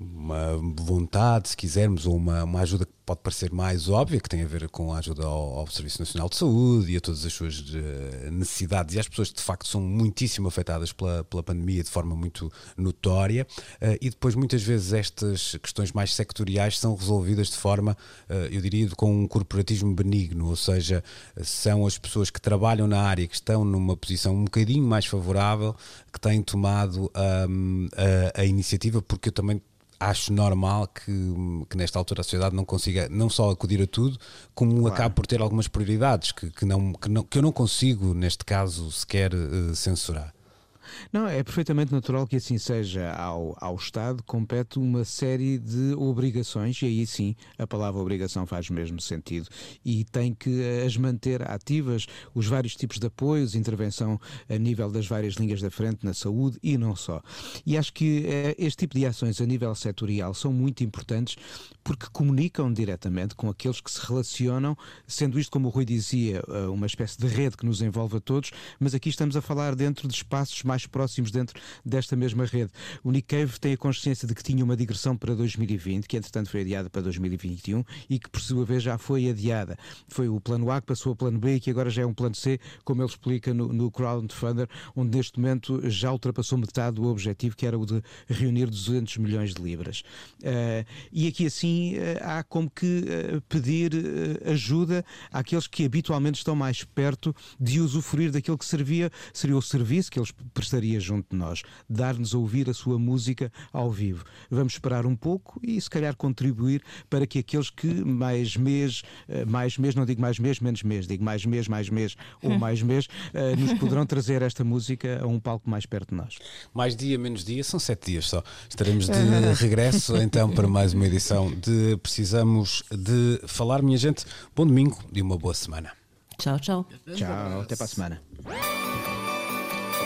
[SPEAKER 1] uma vontade, se quisermos, ou uma, uma ajuda que pode parecer mais óbvia, que tem a ver com a ajuda ao, ao Serviço Nacional de Saúde e a todas as suas eh, necessidades. E às pessoas que de facto são muitíssimo afetadas pela, pela pandemia de forma muito notória. Eh, e depois muitas vezes estas questões mais sectoriais são resolvidas de forma, eh, eu diria, com um corporatismo benigno, ou seja, são as pessoas que trabalham na área que estão numa posição um bocadinho mais favorável que têm tomado hum, a, a iniciativa, porque eu também acho normal que, que nesta altura a sociedade não consiga não só acudir a tudo, como acaba por ter algumas prioridades que, que, não, que, não, que eu não consigo, neste caso, sequer eh, censurar.
[SPEAKER 3] Não, é perfeitamente natural que assim seja. Ao, ao Estado compete uma série de obrigações, e aí sim a palavra obrigação faz mesmo sentido, e tem que as manter ativas, os vários tipos de apoios, intervenção a nível das várias linhas da frente na saúde e não só. E acho que eh, este tipo de ações a nível setorial são muito importantes porque comunicam diretamente com aqueles que se relacionam, sendo isto, como o Rui dizia, eh, uma espécie de rede que nos envolve a todos, mas aqui estamos a falar dentro de espaços mais mais próximos dentro desta mesma rede. O Nick tem a consciência de que tinha uma digressão para 2020, que entretanto foi adiada para 2021 e que por sua vez já foi adiada. Foi o plano A que passou ao plano B e que agora já é um plano C, como ele explica no, no Crowdfunder, onde neste momento já ultrapassou metade do objetivo que era o de reunir 200 milhões de libras. Uh, e aqui assim uh, há como que uh, pedir ajuda àqueles que habitualmente estão mais perto de usufruir daquilo que servia, seria o serviço que eles prestaria junto de nós, dar-nos a ouvir a sua música ao vivo. Vamos esperar um pouco e se calhar contribuir para que aqueles que mais mês, mais mês, não digo mais mês, menos mês, digo mais mês, mais mês ou mais mês, nos poderão trazer esta música a um palco mais perto de nós.
[SPEAKER 1] Mais dia, menos dia, são sete dias só. Estaremos de regresso então para mais uma edição de Precisamos de Falar. Minha gente, bom domingo e uma boa semana.
[SPEAKER 2] Tchau, tchau.
[SPEAKER 3] Tchau, até para a semana.